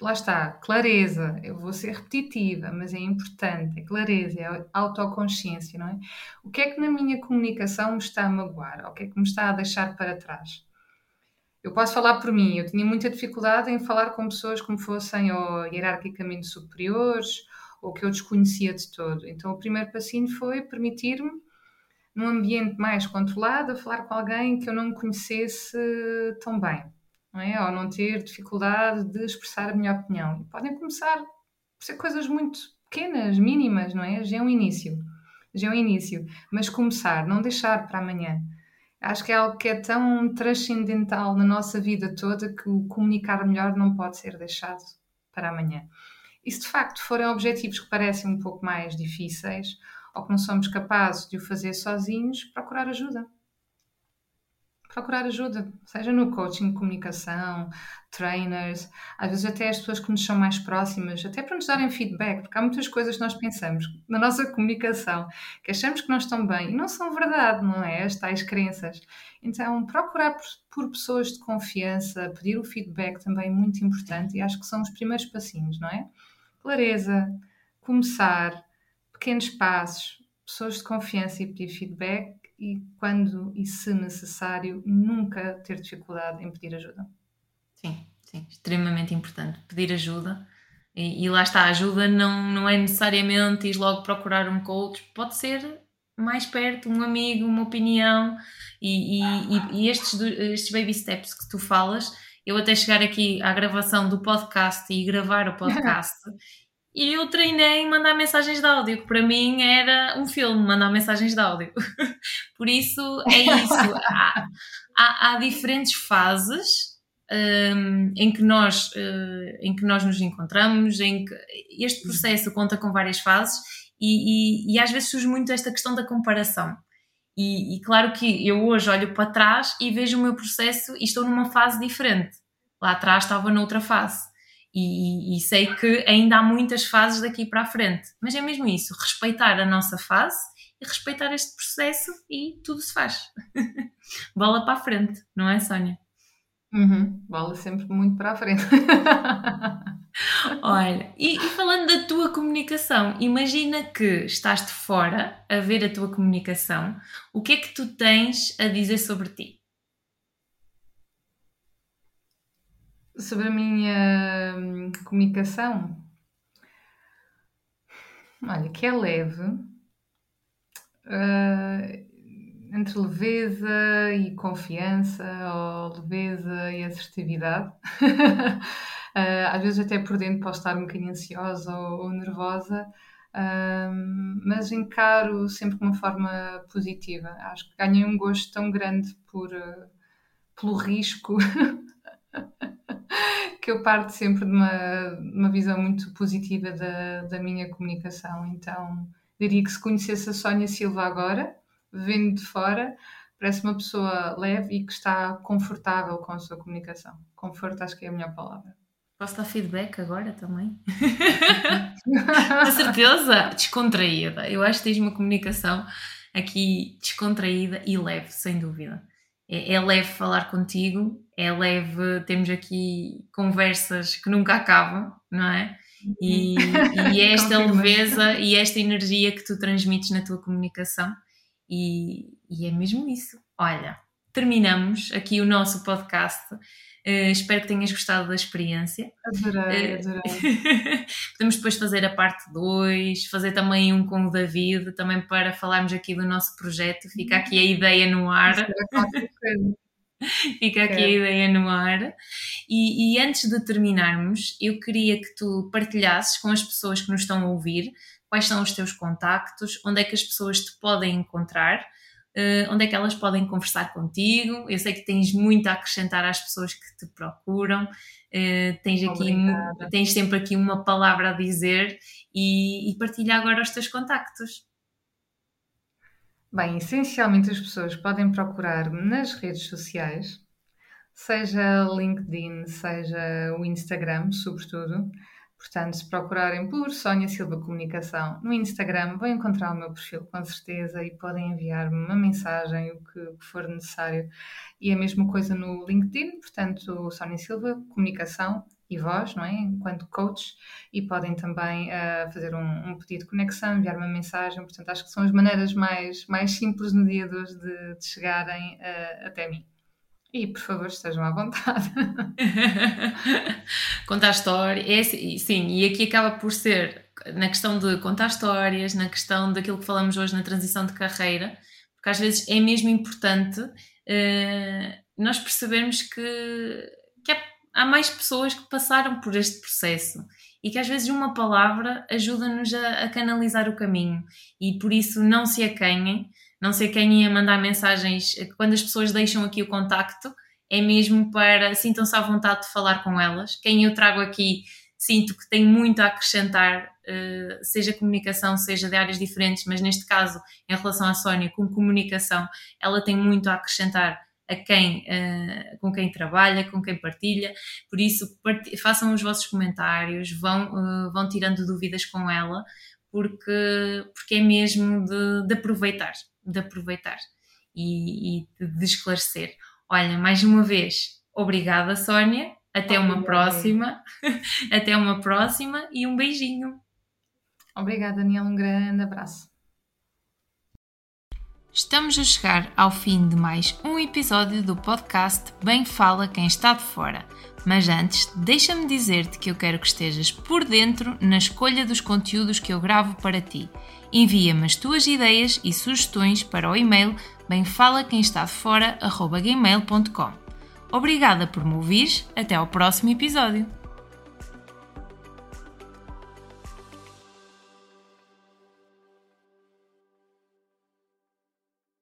Speaker 2: Lá está, clareza. Eu vou ser repetitiva, mas é importante. É clareza, é autoconsciência, não é? O que é que na minha comunicação me está a magoar? O que é que me está a deixar para trás? Eu posso falar por mim, eu tinha muita dificuldade em falar com pessoas como fossem ou hierarquicamente superiores ou que eu desconhecia de todo. Então o primeiro passinho foi permitir-me, num ambiente mais controlado, a falar com alguém que eu não conhecesse tão bem, não é? ou não ter dificuldade de expressar a minha opinião. E podem começar por ser coisas muito pequenas, mínimas, não é? Já é um início. Já é um início. Mas começar, não deixar para amanhã acho que é algo que é tão transcendental na nossa vida toda que o comunicar melhor não pode ser deixado para amanhã. E se de facto forem objetivos que parecem um pouco mais difíceis ou que não somos capazes de o fazer sozinhos, procurar ajuda procurar ajuda, seja no coaching, comunicação, trainers, às vezes até as pessoas que nos são mais próximas, até para nos darem feedback, porque há muitas coisas que nós pensamos na nossa comunicação que achamos que não estão bem e não são verdade, não é? As tais crenças. Então, procurar por, por pessoas de confiança, pedir o feedback também é muito importante e acho que são os primeiros passinhos, não é? Clareza, começar, pequenos passos, pessoas de confiança e pedir feedback e quando e se necessário, nunca ter dificuldade em pedir ajuda.
Speaker 1: Sim, sim, extremamente importante. Pedir ajuda. E, e lá está, a ajuda não, não é necessariamente ir logo procurar um coach, pode ser mais perto, um amigo, uma opinião. E, e, e estes, estes baby steps que tu falas, eu até chegar aqui à gravação do podcast e gravar o podcast, e eu treinei em mandar mensagens de áudio, que para mim era um filme, mandar mensagens de áudio. Por isso, é isso. há, há, há diferentes fases um, em, que nós, uh, em que nós nos encontramos, em que este processo conta com várias fases e, e, e às vezes surge muito esta questão da comparação. E, e, claro que eu hoje olho para trás e vejo o meu processo e estou numa fase diferente. Lá atrás estava noutra fase. E, e, sei que ainda há muitas fases daqui para a frente. Mas é mesmo isso, respeitar a nossa fase e respeitar este processo e tudo se faz. Bola para a frente, não é, Sónia?
Speaker 2: Uhum, bola sempre muito para a frente.
Speaker 1: Olha, e, e, falando da tua comunicação, imagina que estás de fora a ver a tua comunicação, o que é que tu tens a dizer sobre ti?
Speaker 2: Sobre a minha hum, comunicação, olha, que é leve, uh, entre leveza e confiança, ou leveza e assertividade. uh, às vezes até por dentro posso estar um bocadinho ansiosa ou, ou nervosa, uh, mas encaro sempre de uma forma positiva. Acho que ganhei um gosto tão grande por, pelo risco que eu parto sempre de uma, uma visão muito positiva da, da minha comunicação. Então, diria que se conhecesse a Sónia Silva agora, vendo de fora, parece uma pessoa leve e que está confortável com a sua comunicação. Conforto acho que é a melhor palavra.
Speaker 1: Posso dar feedback agora também? Com certeza, descontraída. Eu acho que tens uma comunicação aqui descontraída e leve, sem dúvida é, é leve falar contigo, é leve, temos aqui conversas que nunca acabam, não é? E, e é esta leveza e esta energia que tu transmites na tua comunicação, e, e é mesmo isso. Olha, terminamos aqui o nosso podcast. Uh, espero que tenhas gostado da experiência.
Speaker 2: Adorei, uh, adorei.
Speaker 1: Podemos depois fazer a parte 2, fazer também um com o David, também para falarmos aqui do nosso projeto. Fica aqui a ideia no ar. Fica aqui a ideia no ar. E, e, antes de terminarmos, eu queria que tu partilhasses com as pessoas que nos estão a ouvir quais são os teus contactos, onde é que as pessoas te podem encontrar uh, onde é que elas podem conversar contigo. Eu sei que tens muito a acrescentar às pessoas que te procuram, uh, tens, aqui, tens sempre aqui uma palavra a dizer e, e partilha agora os teus contactos.
Speaker 2: Bem, essencialmente as pessoas podem procurar-me nas redes sociais, seja LinkedIn, seja o Instagram, sobretudo. Portanto, se procurarem por Sónia Silva Comunicação no Instagram, vão encontrar o meu perfil com certeza e podem enviar-me uma mensagem, o que for necessário. E a mesma coisa no LinkedIn, portanto, Sónia Silva Comunicação e voz, não é? Enquanto coach, e podem também uh, fazer um, um, pedido de conexão, enviar uma mensagem. Portanto, acho que são as maneiras mais, mais simples no dia de hoje de, de chegarem uh, até mim. E, por favor, estejam à vontade.
Speaker 1: contar histórias, é, assim, sim, e aqui acaba por ser na questão de contar histórias, na questão daquilo que falamos hoje na transição de carreira, porque às vezes é mesmo importante uh, nós percebermos que há, mais pessoas que passaram por este processo e que às vezes uma palavra ajuda-nos a, a canalizar o caminho e por isso não se acanhem não sei quem ia mandar mensagens, quando as pessoas deixam aqui o contacto, é mesmo para sintam-se à vontade de falar com elas. Quem eu trago aqui sinto que tem muito a acrescentar, eh, seja comunicação, seja de áreas diferentes, mas neste caso, em relação à Sónia, com comunicação, ela tem muito a acrescentar a quem, uh, com quem trabalha, com quem partilha. Por isso, façam os vossos comentários, vão, uh, vão tirando dúvidas com ela, porque, porque é mesmo de, de aproveitar de aproveitar e, e de esclarecer. Olha, mais uma vez, obrigada, Sónia. Até Obrigada. uma próxima. Até uma próxima e um beijinho.
Speaker 2: Obrigada, Daniel. Um grande abraço.
Speaker 1: Estamos a chegar ao fim de mais um episódio do podcast Bem Fala Quem Está de Fora. Mas antes, deixa-me dizer-te que eu quero que estejas por dentro na escolha dos conteúdos que eu gravo para ti Envia-me as tuas ideias e sugestões para o e-mail bemfalaquemestadefora.gmail.com Obrigada por me ouvir, até ao próximo episódio.